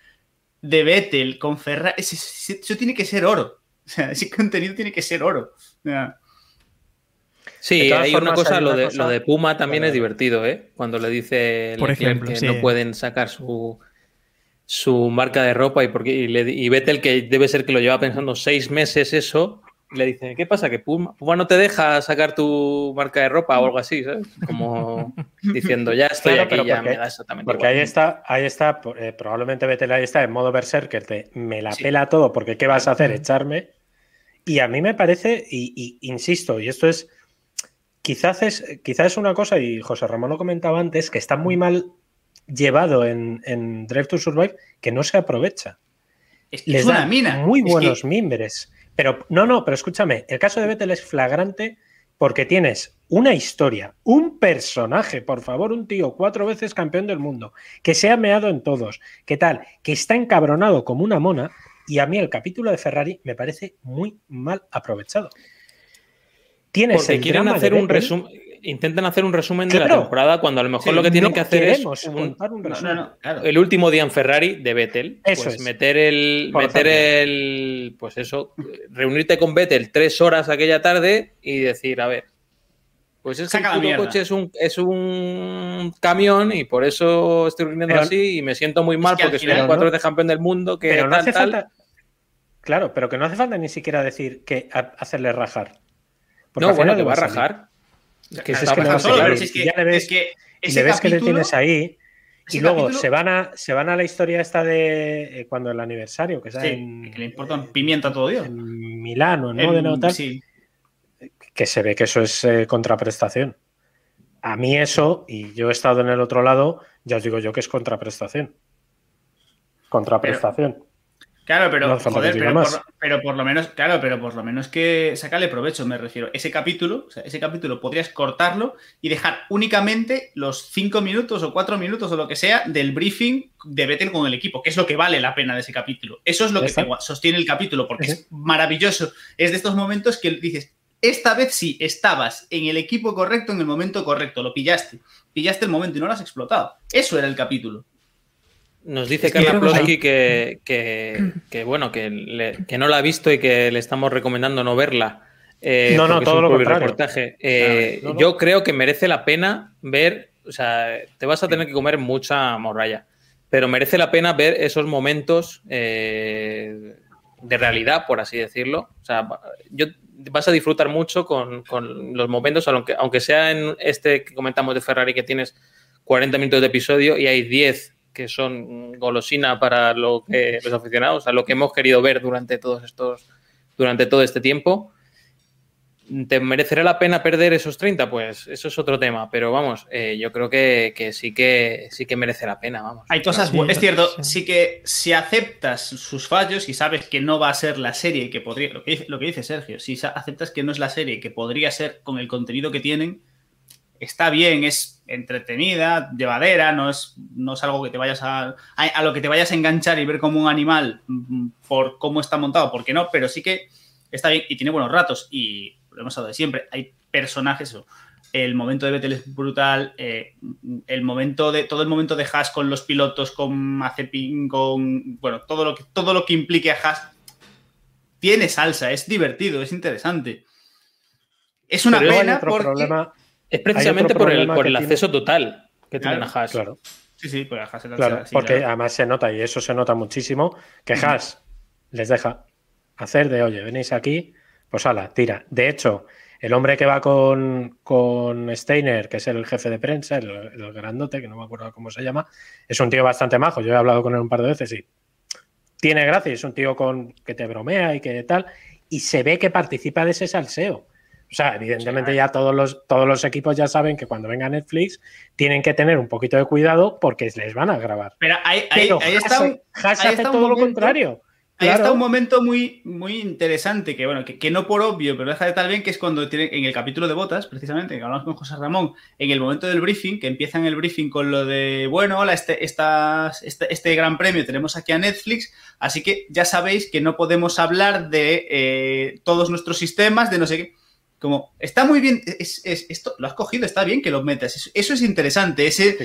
de Vettel con Ferrari, eso tiene que ser oro. O sea, ese contenido tiene que ser oro. O sea, Sí, hay una cosa, hay lo de, cosa- lo de Puma también es divertido, ¿eh? Cuando le dice Por ejemplo, que sí. no pueden sacar su, su marca de ropa y, porque, y, le- y Vettel, que debe ser que lo lleva pensando seis meses eso, le dice, ¿qué pasa? ¿Que Puma, Puma no te deja sacar tu marca de ropa o algo así, ¿sabes? Como diciendo, ya estoy Claro, aquí, pero ya porque- me da exactamente Porque igual. ahí está, ahí está, eh, probablemente Vettel ahí está en modo berserker de me la Sí. pela todo porque ¿qué vas a hacer? Echarme. Y a mí me parece, y, y insisto, y esto es, quizás es, quizás es una cosa, y José Ramón lo comentaba antes, que está muy mal llevado en, en Drive to Survive, que no se aprovecha. es que Les es una da mina. muy Es que- buenos mimbres. Pero no, no, pero escúchame, el caso de Vettel es flagrante porque tienes una historia, un personaje, por favor, un tío cuatro veces campeón del mundo, que se ha meado en todos, que tal, que está encabronado como una mona, y a mí el capítulo de Ferrari me parece muy mal aprovechado. Tienes Porque quieren hacer un resumen, intentan hacer un resumen de la temporada cuando a lo mejor Sí, lo que tienen no que hacer es un- un No, resumen. no, no, claro. el último día en Ferrari de Vettel, Eso pues es. meter el, Por meter ejemplo. el, pues eso, reunirte con Vettel tres horas aquella tarde y decir, a ver, pues es que Saca el coche es un, es un camión y por eso estoy rindiendo Pero- así y me siento muy mal que al porque soy final, cuatro ¿no? veces campeón del mundo, que Pero tal, hace tal. falta. Claro, pero que no hace falta ni siquiera decir que a- hacerle rajar. Porque No, bueno, final que le va a salir. rajar. Que es que ya le ves- es que ese le ves que le tienes ahí. Y luego capítulo- se, van a, se van a la historia esta de eh, cuando el aniversario, que Sí, en, que le importa un pimiento a todo Dios. en Milano, en En- o tal, sí. que se ve que eso es eh, contraprestación. A mí eso, y yo he estado en el otro lado, ya os digo yo que es contraprestación. Contraprestación. Claro, pero No joder, pero más. por, pero por lo menos, claro, pero por lo menos que sacarle provecho, me refiero. Ese capítulo, o sea, ese capítulo podrías cortarlo y dejar únicamente los cinco minutos o cuatro minutos o lo que sea del briefing de Vettel con el equipo, que es lo que vale la pena de ese capítulo. Eso es lo que sostiene el capítulo, porque Sí. es maravilloso. Es de estos momentos que dices, esta vez sí, estabas en el equipo correcto en el momento correcto, lo pillaste. Pillaste el momento y no lo has explotado. Eso era el capítulo. Nos dice Es que- Carla Plosky que, que, que, bueno, que, le- que no la ha visto y que le estamos recomendando no verla. eh, No, no, todo lo contrario. reportaje. Eh, No, no. Yo creo que merece la pena ver, o sea, te vas a tener que comer mucha morralla, pero merece la pena ver esos momentos eh, de realidad, por así decirlo. O sea, yo, vas a disfrutar mucho con, con los momentos, aunque, aunque sea en este que comentamos de Ferrari que tienes 40 minutos de episodio y hay 10 que son golosina para lo que los aficionados, o sea, lo que hemos querido ver durante todos estos, durante todo este tiempo. ¿Te merecerá la pena perder esos 30? Pues eso es otro tema, pero vamos, eh, yo creo que, que sí que sí que merece la pena, vamos. Hay cosas buenas. Es cierto, sí. sí que si aceptas sus fallos y sabes que no va a ser la serie que podría. Lo que dice, lo que dice Sergio, si aceptas que no es la serie que podría ser con el contenido que tienen, está bien, es entretenida, llevadera, no es, no es algo que te vayas a, a. a lo que te vayas a enganchar y ver como un animal mm, por cómo está montado, porque no, pero sí que está bien y tiene buenos ratos y lo hemos hablado de siempre. Hay personajes, el momento de Vettel es brutal, eh, el momento de todo el momento de Haas con los pilotos, con Mazepin, con bueno, todo lo que todo lo que implique a Haas tiene salsa, es divertido, es interesante. Es una pena porque es precisamente por el, por el acceso total que tienen a Haas. Claro. Sí, sí, pues a Haas claro, porque además se nota y eso se nota muchísimo que Haas les deja hacer de, oye, venís aquí, pues ala, tira. De hecho, el hombre que va con, con Steiner, que es el jefe de prensa, el, grandote, que no me acuerdo cómo se llama, es un tío bastante majo. Yo he hablado con él un par de veces y tiene gracia. Es un tío con, que te bromea y que tal. Y se ve que participa de ese salseo. O sea, evidentemente ya todos los, todos los equipos ya saben que cuando venga Netflix tienen que tener un poquito de cuidado porque les van a grabar. Pero ahí, está, hace todo lo contrario. Ahí está un momento muy, muy interesante, que bueno, que, no por obvio, pero deja de tal bien que es cuando tiene, en el capítulo de botas, precisamente, que hablamos con José Ramón, en el momento del briefing, que empiezan el briefing con lo de, bueno, hola, este, este, este, gran premio tenemos aquí a Netflix, así que ya sabéis que no podemos hablar de eh, todos nuestros sistemas, de no sé qué como, está muy bien, es, esto lo has cogido, está bien que lo metas. Eso, es interesante. Ese,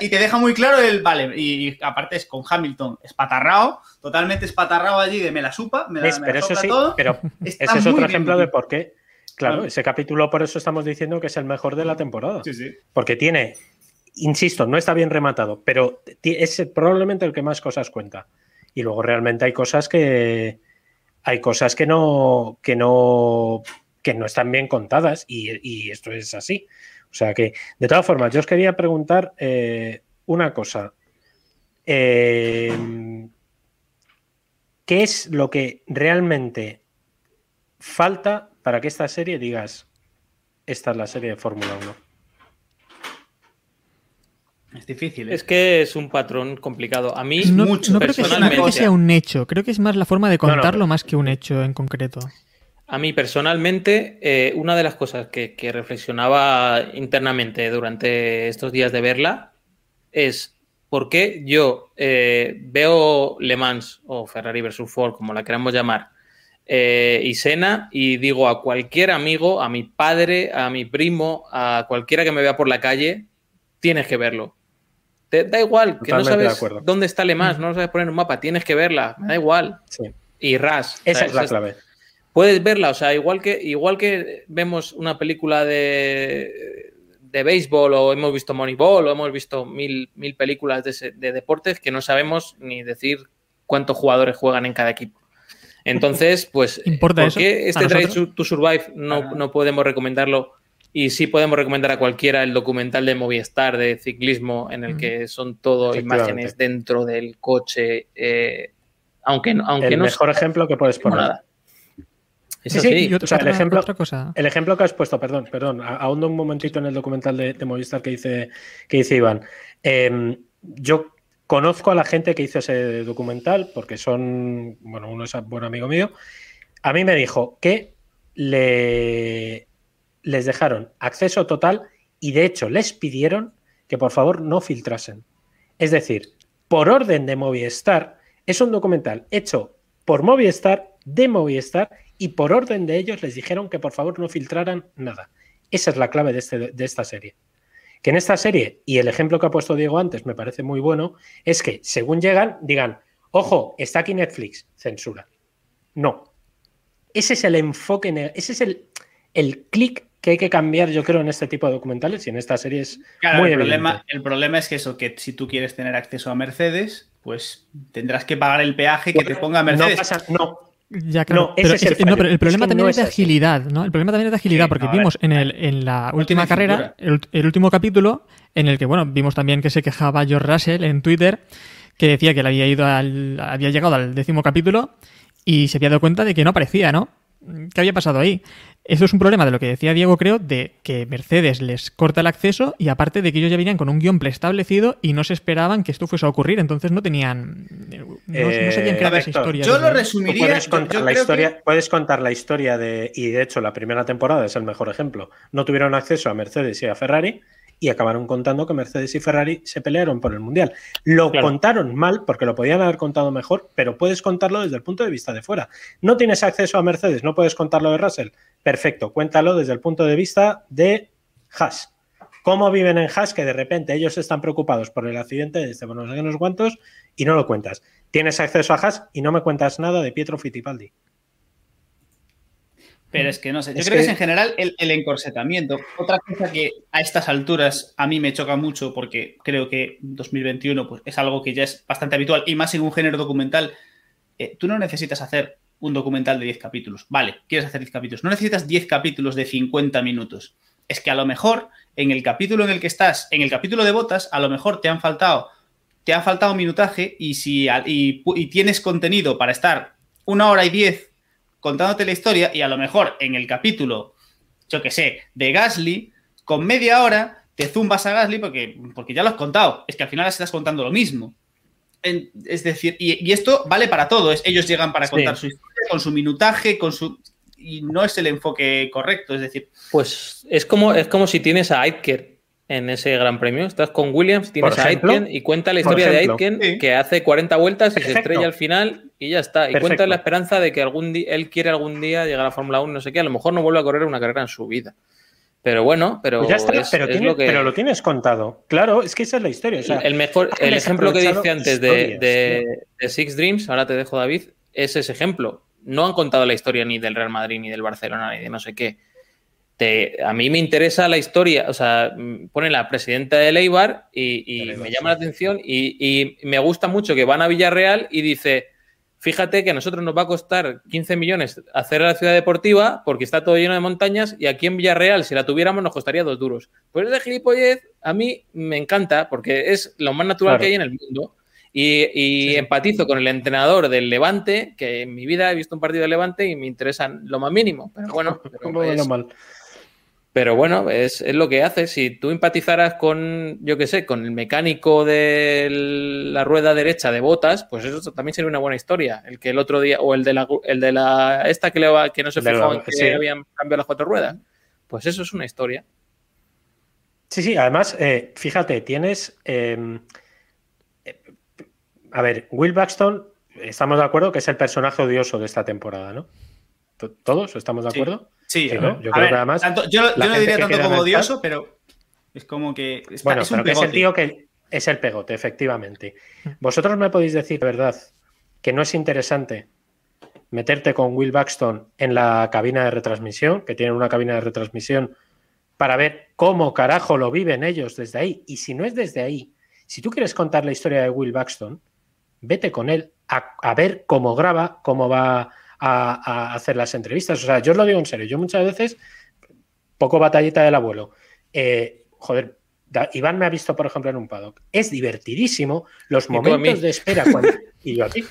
y, te deja muy claro el, vale, y, aparte es con Hamilton, espatarrao, totalmente espatarrao allí de me la supa, me la, pero eso sí, Pero ese es otro ejemplo de por qué. Claro, ese capítulo por eso estamos diciendo que es el mejor de la temporada. Sí, sí. Porque tiene, insisto, no está bien rematado, pero es probablemente el que más cosas cuenta. Y luego realmente hay cosas que. Hay cosas que no. que no que no están bien contadas y, esto es así. O sea que, de todas formas, yo os quería preguntar eh, una cosa. Eh, ¿Qué es lo que realmente falta para que esta serie digas, esta es la serie de Fórmula 1? Es difícil. ¿eh? Es que es un patrón complicado. A mí, no, mucho, creo, que sea, un hecho. Creo que es más la forma de contarlo más que un hecho en concreto. A mí personalmente, eh, una de las cosas que, reflexionaba internamente durante estos días de verla es por qué yo eh, veo Le Mans o Ferrari versus Ford, como la queramos llamar, eh, y Sena, y digo a cualquier amigo, a mi padre, a mi primo, a cualquiera que me vea por la calle, tienes que verlo. Te da igual, que no sabes dónde está Le Mans, no lo sabes poner en un mapa, tienes que verla, me da igual. Y Ras. Esa es la clave puedes verla, o sea, igual que, igual que vemos una película de, de béisbol o hemos visto Moneyball o hemos visto mil, mil películas de, de, deportes que no sabemos ni decir cuántos jugadores juegan en cada equipo. Entonces, pues, ¿por qué este Drive to Survive no, no, podemos recomendarlo? Y sí podemos recomendar a cualquiera el documental de Movistar de ciclismo en el que son todo imágenes dentro del coche, eh, aunque, aunque el no... mejor ejemplo que puedes poner. Nada sí, sí. el, ejemplo, el ejemplo que has puesto, perdón, perdón, ahondo un momentito en el documental de, Movistar que dice, que dice Iván. Em, yo conozco a la gente que hizo ese documental porque son, bueno, uno es buen amigo mío. A mí me dijo que le, les dejaron acceso total y de hecho les pidieron que por favor no filtrasen. Es decir, por orden de Movistar, es un documental hecho por Movistar, de Movistar, y por orden de ellos les dijeron que por favor no filtraran nada. Esa es la clave de, este, de esta serie. Que en esta serie, y el ejemplo que ha puesto Diego antes me parece muy bueno, es que según llegan, digan, ojo, está aquí Netflix, censura. No. Ese es el enfoque, ese es el, el clic que hay que cambiar, yo creo, en este tipo de documentales y en esta serie es muy el problema, el problema es que eso, que si tú quieres tener acceso a Mercedes, pues tendrás que pagar el peaje que te ponga Mercedes. No, pasa, no, ya, claro. pero, el, problema también es de agilidad, ¿no? El problema también es de agilidad, porque vimos en, el, en la última carrera, el, último capítulo, en el que, bueno, vimos también que se quejaba George Russell en Twitter, que decía que él había ido al, había llegado al décimo capítulo y se había dado cuenta de que no aparecía, ¿no? ¿Qué había pasado ahí? Eso es un problema de lo que decía Diego, creo, de que Mercedes les corta el acceso y aparte de que ellos ya venían con un guion preestablecido y no se esperaban que esto fuese a ocurrir, entonces no tenían. No, sabían qué era esa historia. Yo lo resumiría. Puedes contar, la historia, puedes contar la historia de. Y de hecho, la primera temporada es el mejor ejemplo. No tuvieron acceso a Mercedes y a Ferrari y acabaron contando que Mercedes y Ferrari se pelearon por el Mundial. Lo contaron mal porque lo podían haber contado mejor, pero puedes contarlo desde el punto de vista de fuera. No tienes acceso a Mercedes, no puedes contarlo de Russell. Perfecto, cuéntalo desde el punto de vista de Haas. ¿Cómo viven en Haas que de repente ellos están preocupados por el accidente de este no sé unos cuantos y no lo cuentas? Tienes acceso a Haas y no me cuentas nada de Pietro Fittipaldi. Pero es que no sé, yo creo que... es en general el, encorsetamiento. Otra cosa que a estas alturas a mí me choca mucho porque creo que 2021 pues, es algo que ya es bastante habitual y más en un género documental. Eh, tú no necesitas hacer un documental de 10 capítulos. Vale, quieres hacer 10 capítulos. No necesitas 10 capítulos de 50 minutos. Es que a lo mejor en el capítulo en el que estás, en el capítulo de botas, a lo mejor te han faltado, te ha faltado minutaje y si y, y tienes contenido para estar una hora y diez contándote la historia y a lo mejor en el capítulo, yo que sé, de Gasly, con media hora te zumbas a Gasly porque, porque ya lo has contado. Es que al final estás contando lo mismo. es decir, y, esto vale para todo. ellos llegan para contar su historia con su minutaje, con su. Y no es el enfoque correcto. Es decir. Pues es como, es como si tienes a Aitker en ese gran premio. Estás con Williams, tienes a Aitken y cuenta la historia de Aitken que hace 40 vueltas y se estrella al final y ya está. Y cuenta la esperanza de que algún día él quiere algún día llegar a la Fórmula 1, no sé qué. A lo mejor no vuelve a correr una carrera en su vida. Pero bueno, pero, pues pero, lo tienes contado. Claro, es que esa es la historia. el mejor, el ejemplo que dice antes de, Six Dreams, ahora te dejo David, es ese ejemplo. No han contado la historia ni del Real Madrid, ni del Barcelona, ni de no sé qué a mí me interesa la historia, o sea, pone la presidenta de Leibar y, me llama la atención y, me gusta mucho que van a Villarreal y dice, fíjate que a nosotros nos va a costar 15 millones hacer la ciudad deportiva porque está todo lleno de montañas y aquí en Villarreal, si la tuviéramos, nos costaría dos duros. Pues de gilipollez a mí me encanta porque es lo más natural que hay en el mundo. Y, empatizo con el entrenador del Levante, que en mi vida he visto un partido de Levante y me interesan lo más mínimo. Pero bueno, pero mal. Pero bueno, es, lo que hace. Si tú empatizaras con, yo qué sé, con el mecánico de la rueda derecha de botas, pues eso también sería una buena historia. El que el otro día, o el de la, el de la esta que, le va, que no se fijó en que habían cambiado las cuatro ruedas. Pues eso es una historia. Sí, sí, además, eh, fíjate, tienes. Em, eh, a ver, Will Baxton, estamos de acuerdo que es el personaje odioso de esta temporada, ¿no? ¿Todos estamos de acuerdo? Sí, yo creo que además. yo, no diría tanto como odioso, pero es como que. bueno, es pero que es el tío que es el pegote, efectivamente. Vosotros me podéis decir, de verdad, que no es interesante meterte con Will Baxton en la cabina de retransmisión, que tienen una cabina de retransmisión, para ver cómo carajo lo viven ellos desde ahí. Y si no es desde ahí, si tú quieres contar la historia de Will Baxton, vete con él a ver cómo graba, cómo va a, hacer las entrevistas. O sea, yo os lo digo en serio, yo muchas veces, poco batallita del abuelo, eh, joder, Iván me ha visto, por ejemplo, en un paddock. Es divertidísimo los momentos de espera cuando, y yo aquí,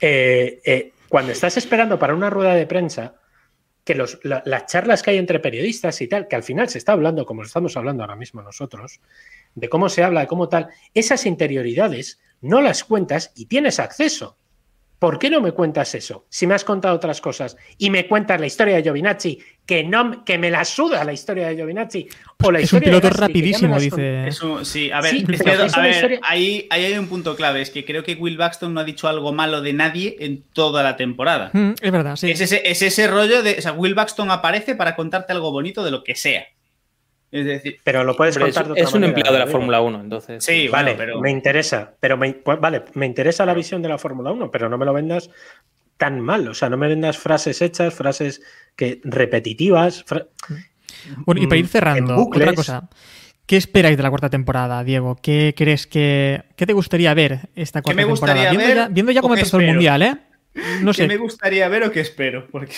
eh, eh, cuando estás esperando para una rueda de prensa, que los, las charlas que hay entre periodistas y tal, que al final se está hablando, como estamos hablando ahora mismo nosotros, de cómo se habla, de cómo tal, esas interioridades no las cuentas y tienes acceso. ¿Por qué no me cuentas eso? Si me has contado otras cosas y me cuentas la historia de Giovinazzi, que no que me la suda la historia de Giovinazzi o la es un piloto rapidísimo, dice. sí, a ver, ahí, hay un punto clave, es que creo que Will Baxton no ha dicho algo malo de nadie en toda la temporada. Mm, es verdad, sí. Es ese, es ese rollo de, o sea, Will Baxton aparece para contarte algo bonito de lo que sea. Es decir, pero lo puedes contar Es, un empleado de la Fórmula 1, entonces. Sí, vale, pero... me interesa. Pero me, pues, vale, me interesa la visión de la Fórmula 1, pero no me lo vendas tan mal. O sea, no me vendas frases hechas, frases que repetitivas. Bueno, y para ir mm, cerrando, otra cosa. ¿Qué esperáis de la cuarta temporada, Diego? ¿Qué crees que. ¿Qué te gustaría ver esta cuarta temporada? Viendo, ya, viendo ya cómo empezó el mundial, ¿eh? No sé. ¿Qué me gustaría ver o qué espero? Porque.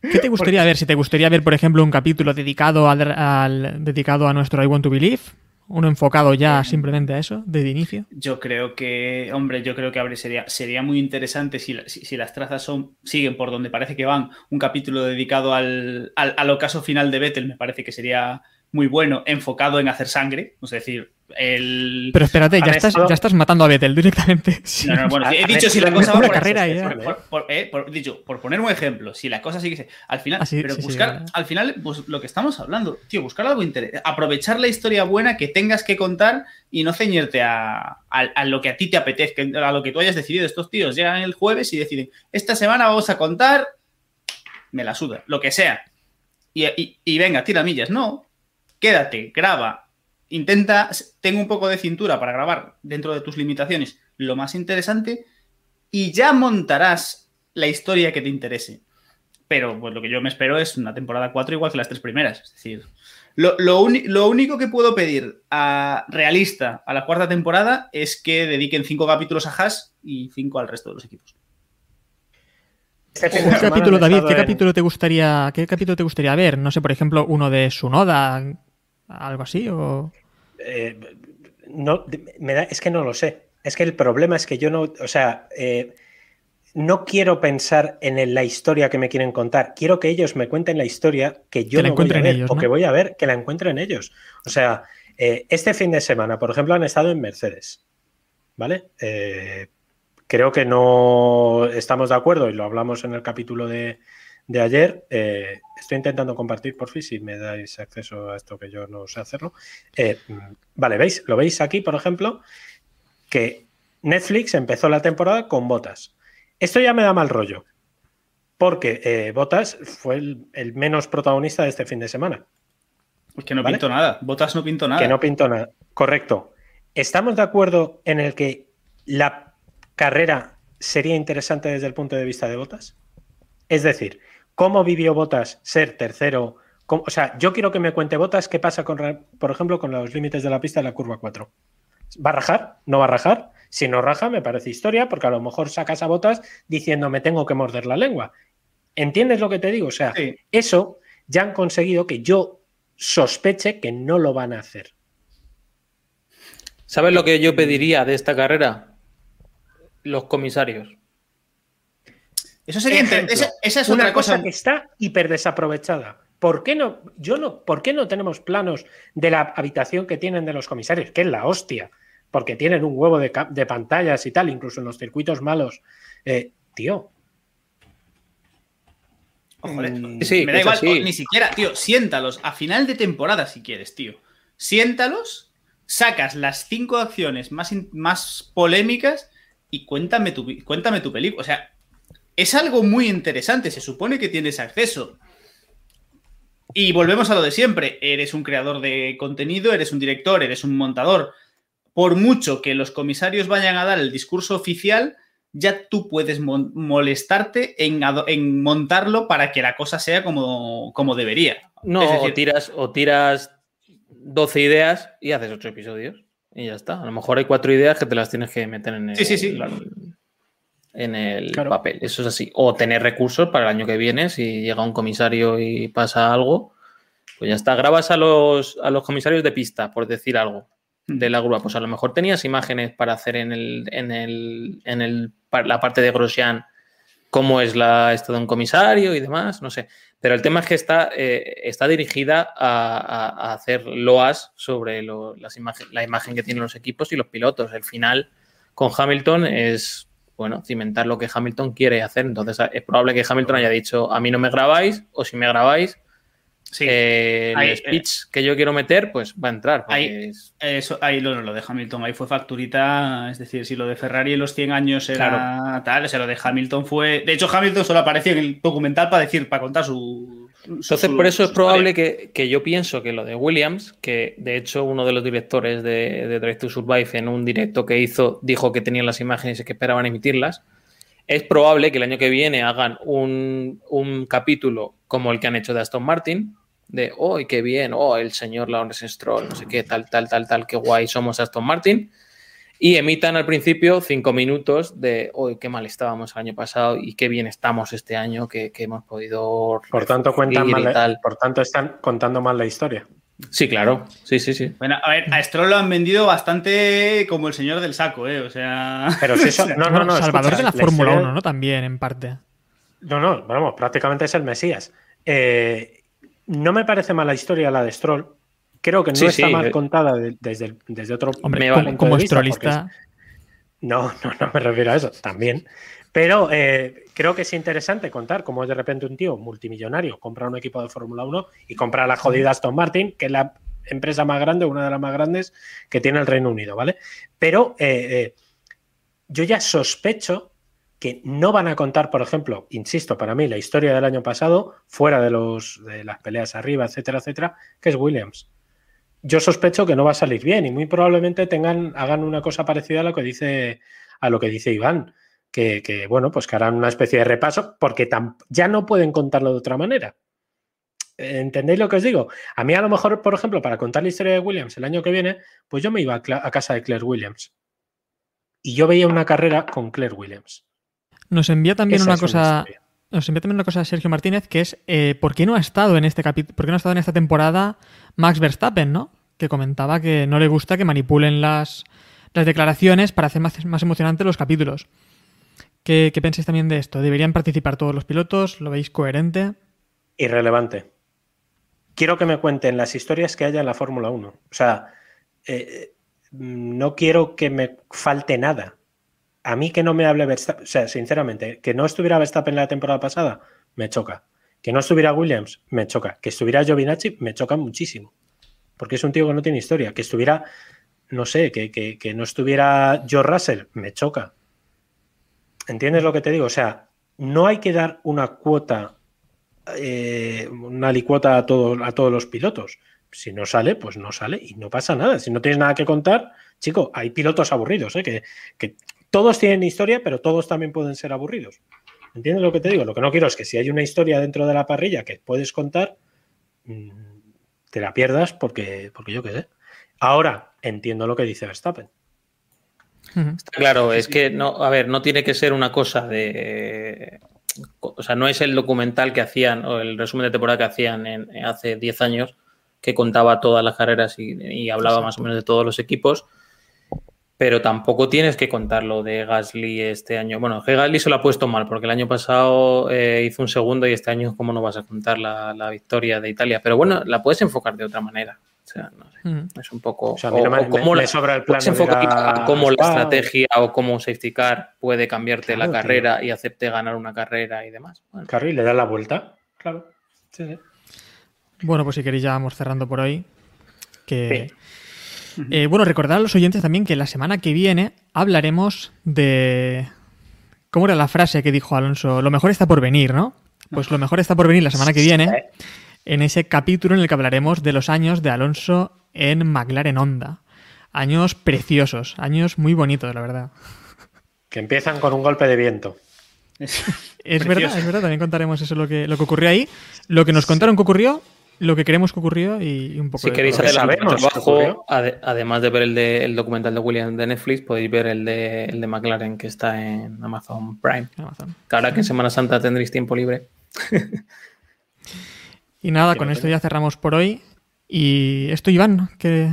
¿Qué te gustaría ver? Si te gustaría ver, por ejemplo, un capítulo dedicado al, dedicado a nuestro I Want to Believe, uno enfocado ya simplemente a eso, desde inicio. Yo creo que, hombre, yo creo que sería, sería muy interesante si, si, las trazas son, siguen por donde parece que van, un capítulo dedicado al, al, ocaso final de Vettel, me parece que sería muy bueno, enfocado en hacer sangre, es decir, El... Pero espérate, ya estás, ya estás matando a Vettel directamente. No, no, bueno, he dicho si la cosa va por carrera eh, por, dicho, por poner un ejemplo, si la cosa sigue al final, ah, pero buscar, al final, pues lo que estamos hablando, tío, buscar algo interesante, aprovechar la historia buena que tengas que contar y no ceñirte a, a, lo que a ti te apetezca, a lo que tú hayas decidido. Estos tíos llegan el jueves y deciden, esta semana vamos a contar, me la suda, lo que sea. Y, y, y venga, tira millas. No, quédate, graba, intenta, tengo un poco de cintura para grabar dentro de tus limitaciones lo más interesante y ya montarás la historia que te interese. Pero pues lo que yo me espero es una temporada 4 igual que las tres primeras. Es decir, lo, lo, único que puedo pedir a realista a la cuarta temporada es que dediquen cinco capítulos a Haas y cinco al resto de los equipos. ¿Qué capítulo, David? ¿Qué capítulo te gustaría, qué capítulo te gustaría ver? No sé, por ejemplo, uno de Sunoda, ¿Algo así? O... Eh, no, me da, es que no lo sé. Es que el problema es que yo no, o sea, eh, no quiero pensar en la historia que me quieren contar. Quiero que ellos me cuenten la historia que yo no voy a ver o que voy a ver, que la encuentren ellos. O sea, eh, este fin de semana, por ejemplo, han estado en Mercedes. ¿Vale? creo que no estamos de acuerdo y lo hablamos en el capítulo de, de ayer. Eh, estoy intentando compartir, por fin, si me dais acceso a esto que yo no sé hacerlo. Eh, vale, ¿veis? Lo veis aquí, por ejemplo, que Netflix empezó la temporada con Botas. Esto ya me da mal rollo, porque eh, Botas fue el, menos protagonista de este fin de semana. Pues que no pintó nada. Botas no pintó nada. Que no pintó nada. Correcto. ¿Estamos de acuerdo en el que la carrera sería interesante desde el punto de vista de Botas? Es decir, ¿Cómo vivió Botas ser tercero? O sea, yo quiero que me cuente Botas qué pasa, con, por ejemplo, con los límites de la pista de la curva 4. ¿Va a rajar? ¿No va a rajar? Si no raja, me parece historia, porque a lo mejor sacas a Botas diciendo me tengo que morder la lengua. ¿Entiendes lo que te digo? O sea, eso ya han conseguido que yo sospeche que no lo van a hacer. ¿Sabes lo que yo pediría de esta carrera? Los comisarios. Eso sería esa, es una cosa, que está hiper desaprovechada. ¿Por qué no? Yo no, ¿por qué no tenemos planos de la habitación que tienen de los comisarios? Que es la hostia. Porque tienen un huevo de, pantallas y tal, incluso en los circuitos malos. Eh, tío. Joder, mm, me da igual, ni siquiera, tío, siéntalos a final de temporada si quieres, tío. Siéntalos, sacas las cinco acciones más, más polémicas y cuéntame tu, cuéntame tu película. O sea, es algo muy interesante, se supone que tienes acceso. Y volvemos a lo de siempre, eres un creador de contenido, eres un director, eres un montador. Por mucho que los comisarios vayan a dar el discurso oficial, ya tú puedes molestarte en, en, montarlo para que la cosa sea como, como debería. No, o, tiras, o tiras 12 ideas y haces 8 episodios. Y ya está. A lo mejor hay cuatro ideas que te las tienes que meter en el, sí, sí, sí en el papel. Eso es así. O tener recursos para el año que viene, si llega un comisario y pasa algo, pues ya está. Grabas a los, a los comisarios de pista, por decir algo, hmm. de la grúa. Pues a lo mejor tenías imágenes para hacer en, el, en, el, en el, la parte de Grosjean cómo es la esto de un comisario y demás, no sé. Pero el tema es que está, eh, está dirigida a, hacer loas sobre las la imagen que tienen los equipos y los pilotos. El final con Hamilton es bueno, cimentar lo que Hamilton quiere hacer. Entonces es probable que Hamilton haya dicho, a mí no me grabáis, o si me grabáis, eh, el eh, speech que yo quiero meter, pues va a entrar. Ahí, eso, ahí lo, lo, de Hamilton, ahí fue facturita, es decir, si lo de Ferrari en los 100 años era tal, o sea, lo de Hamilton fue... De hecho, Hamilton solo apareció en el documental para decir, para contar su, entonces, por eso es probable que, yo pienso que lo de Williams, que de hecho uno de los directores de, de Drive to Survive en un directo que hizo dijo que tenían las imágenes y que esperaban emitirlas, es probable que el año que viene hagan un, capítulo como el que han hecho de Aston Martin, de, oh, qué bien, oh, el señor Lawrence Stroll, no sé qué, tal, tal, tal, tal, qué guay somos Aston Martin y emitan al principio cinco minutos de hoy qué mal estábamos el año pasado y qué bien estamos este año que, hemos podido por tanto cuentan mal, por tanto están contando mal la historia. Sí claro. Sí sí sí. Bueno a ver a Stroll lo han vendido bastante como el señor del saco eh o sea pero si eso no no no Salvador de la Fórmula 1 no también en parte. No no vamos prácticamente es el Mesías. Eh, no me parece mala historia la de Stroll creo que no está mal contada desde, desde otro Hombre, como, como estrolista. No, no, no me refiero a eso, también. Pero eh, creo que es interesante contar cómo de repente un tío multimillonario compra un equipo de Fórmula 1 y compra la jodida Aston Martin, que es la empresa más grande, una de las más grandes que tiene el Reino Unido, ¿vale? Pero eh, yo ya sospecho que no van a contar, por ejemplo, insisto, para mí la historia del año pasado, fuera de, los, de las peleas arriba, etcétera, etcétera, que es Williams. Yo sospecho que no va a salir bien y muy probablemente tengan, hagan una cosa parecida a lo que dice, a lo que dice Iván, que, bueno, pues que harán una especie de repaso, porque ya no pueden contarlo de otra manera. ¿Entendéis lo que os digo? A mí a lo mejor, por ejemplo, para contar la historia de Williams el año que viene, pues yo me iba a casa de Claire Williams. Y yo veía una carrera con Claire Williams. Nos envía también una cosa. nos envía también una cosa Sergio Martínez, que es eh, ¿por qué no ha estado en este capítulo? ¿Por qué no ha estado en esta temporada Max Verstappen, ¿no? Que comentaba que no le gusta que manipulen las, las declaraciones para hacer más, más emocionantes los capítulos. ¿Qué, ¿Qué pensáis también de esto? ¿Deberían participar todos los pilotos? ¿Lo veis coherente? Irrelevante. Quiero que me cuenten las historias que haya en la Fórmula 1. O sea, eh, no quiero que me falte nada a mí que no me hable Verstappen, o sea, sinceramente, que no estuviera Verstappen la temporada pasada, me choca. Que no estuviera Williams, me choca. Que estuviera Giovinacci, me choca muchísimo. Porque es un tío que no tiene historia. Que estuviera, no sé, que, no estuviera George Russell, me choca. ¿Entiendes lo que te digo? O sea, no hay que dar una cuota, eh, una licuota a, todo, a todos los pilotos. Si no sale, pues no sale y no pasa nada. Si no tienes nada que contar, chico, hay pilotos aburridos, ¿eh? que, que todos tienen historia, pero todos también pueden ser aburridos. ¿Entiendes lo que te digo? Lo que no quiero es que si hay una historia dentro de la parrilla que puedes contar, mm, te la pierdas porque, porque yo qué sé. Ahora entiendo lo que dice Verstappen. Está claro, es que no, a ver, no tiene que ser una cosa de. O sea, no es el documental que hacían, o el resumen de temporada que hacían en, hace 10 años, que contaba todas las carreras y, y hablaba más o menos de todos los equipos pero tampoco tienes que contarlo de Gasly este año. Bueno, Gasly se lo ha puesto mal, porque el año pasado eh, hizo un segundo y este año, ¿cómo no vas a contar la, victoria de Italia? Pero bueno, la puedes enfocar de otra manera. O sea, no sé, mm. es un poco. O sea, cómo la, sobra el plan cómo la estrategia o cómo safety car puede cambiarte la carrera y acepte ganar una carrera y demás. Bueno. Carry le da la vuelta, claro. Bueno, pues si queréis ya vamos cerrando por hoy. Que. Eh, bueno, recordar a los oyentes también que la semana que viene hablaremos de... ¿Cómo era la frase que dijo Alonso? Lo mejor está por venir, ¿no? Pues lo mejor está por venir la semana que viene en ese capítulo en el que hablaremos de los años de Alonso en McLaren Honda. Años preciosos, años muy bonitos, la verdad. Que empiezan con un golpe de viento. Es, verdad, es verdad, también contaremos eso lo que, lo que ocurrió ahí. Lo que nos contaron que ocurrió lo que queremos que ocurrió y un poco si queréis adelantar trabajo, además de ver el, de, el documental de William de Netflix, podéis ver el de, el de McLaren que está en Amazon Prime. Amazon. Que ahora que en Semana Santa tendréis tiempo libre. y nada, con esto ya cerramos por hoy. Y esto, Iván, que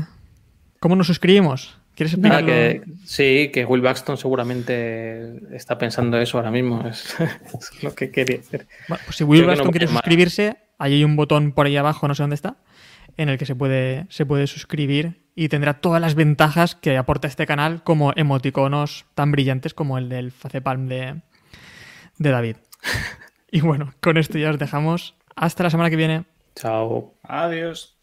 ¿cómo nos suscribimos? ¿Quieres explicarlo? que, sí, que Will Baxton seguramente está pensando eso ahora mismo. Es, lo que quería hacer. Bueno, pues si Will Baxton quiere suscribirse, Ahí hay un botón por ahí abajo, no sé dónde está, en el que se puede, se puede suscribir y tendrá todas las ventajas que aporta este canal, como emoticonos tan brillantes como el del Facepalm de, de David. y bueno, con esto ya os dejamos. Hasta la semana que viene. Chao. Adiós.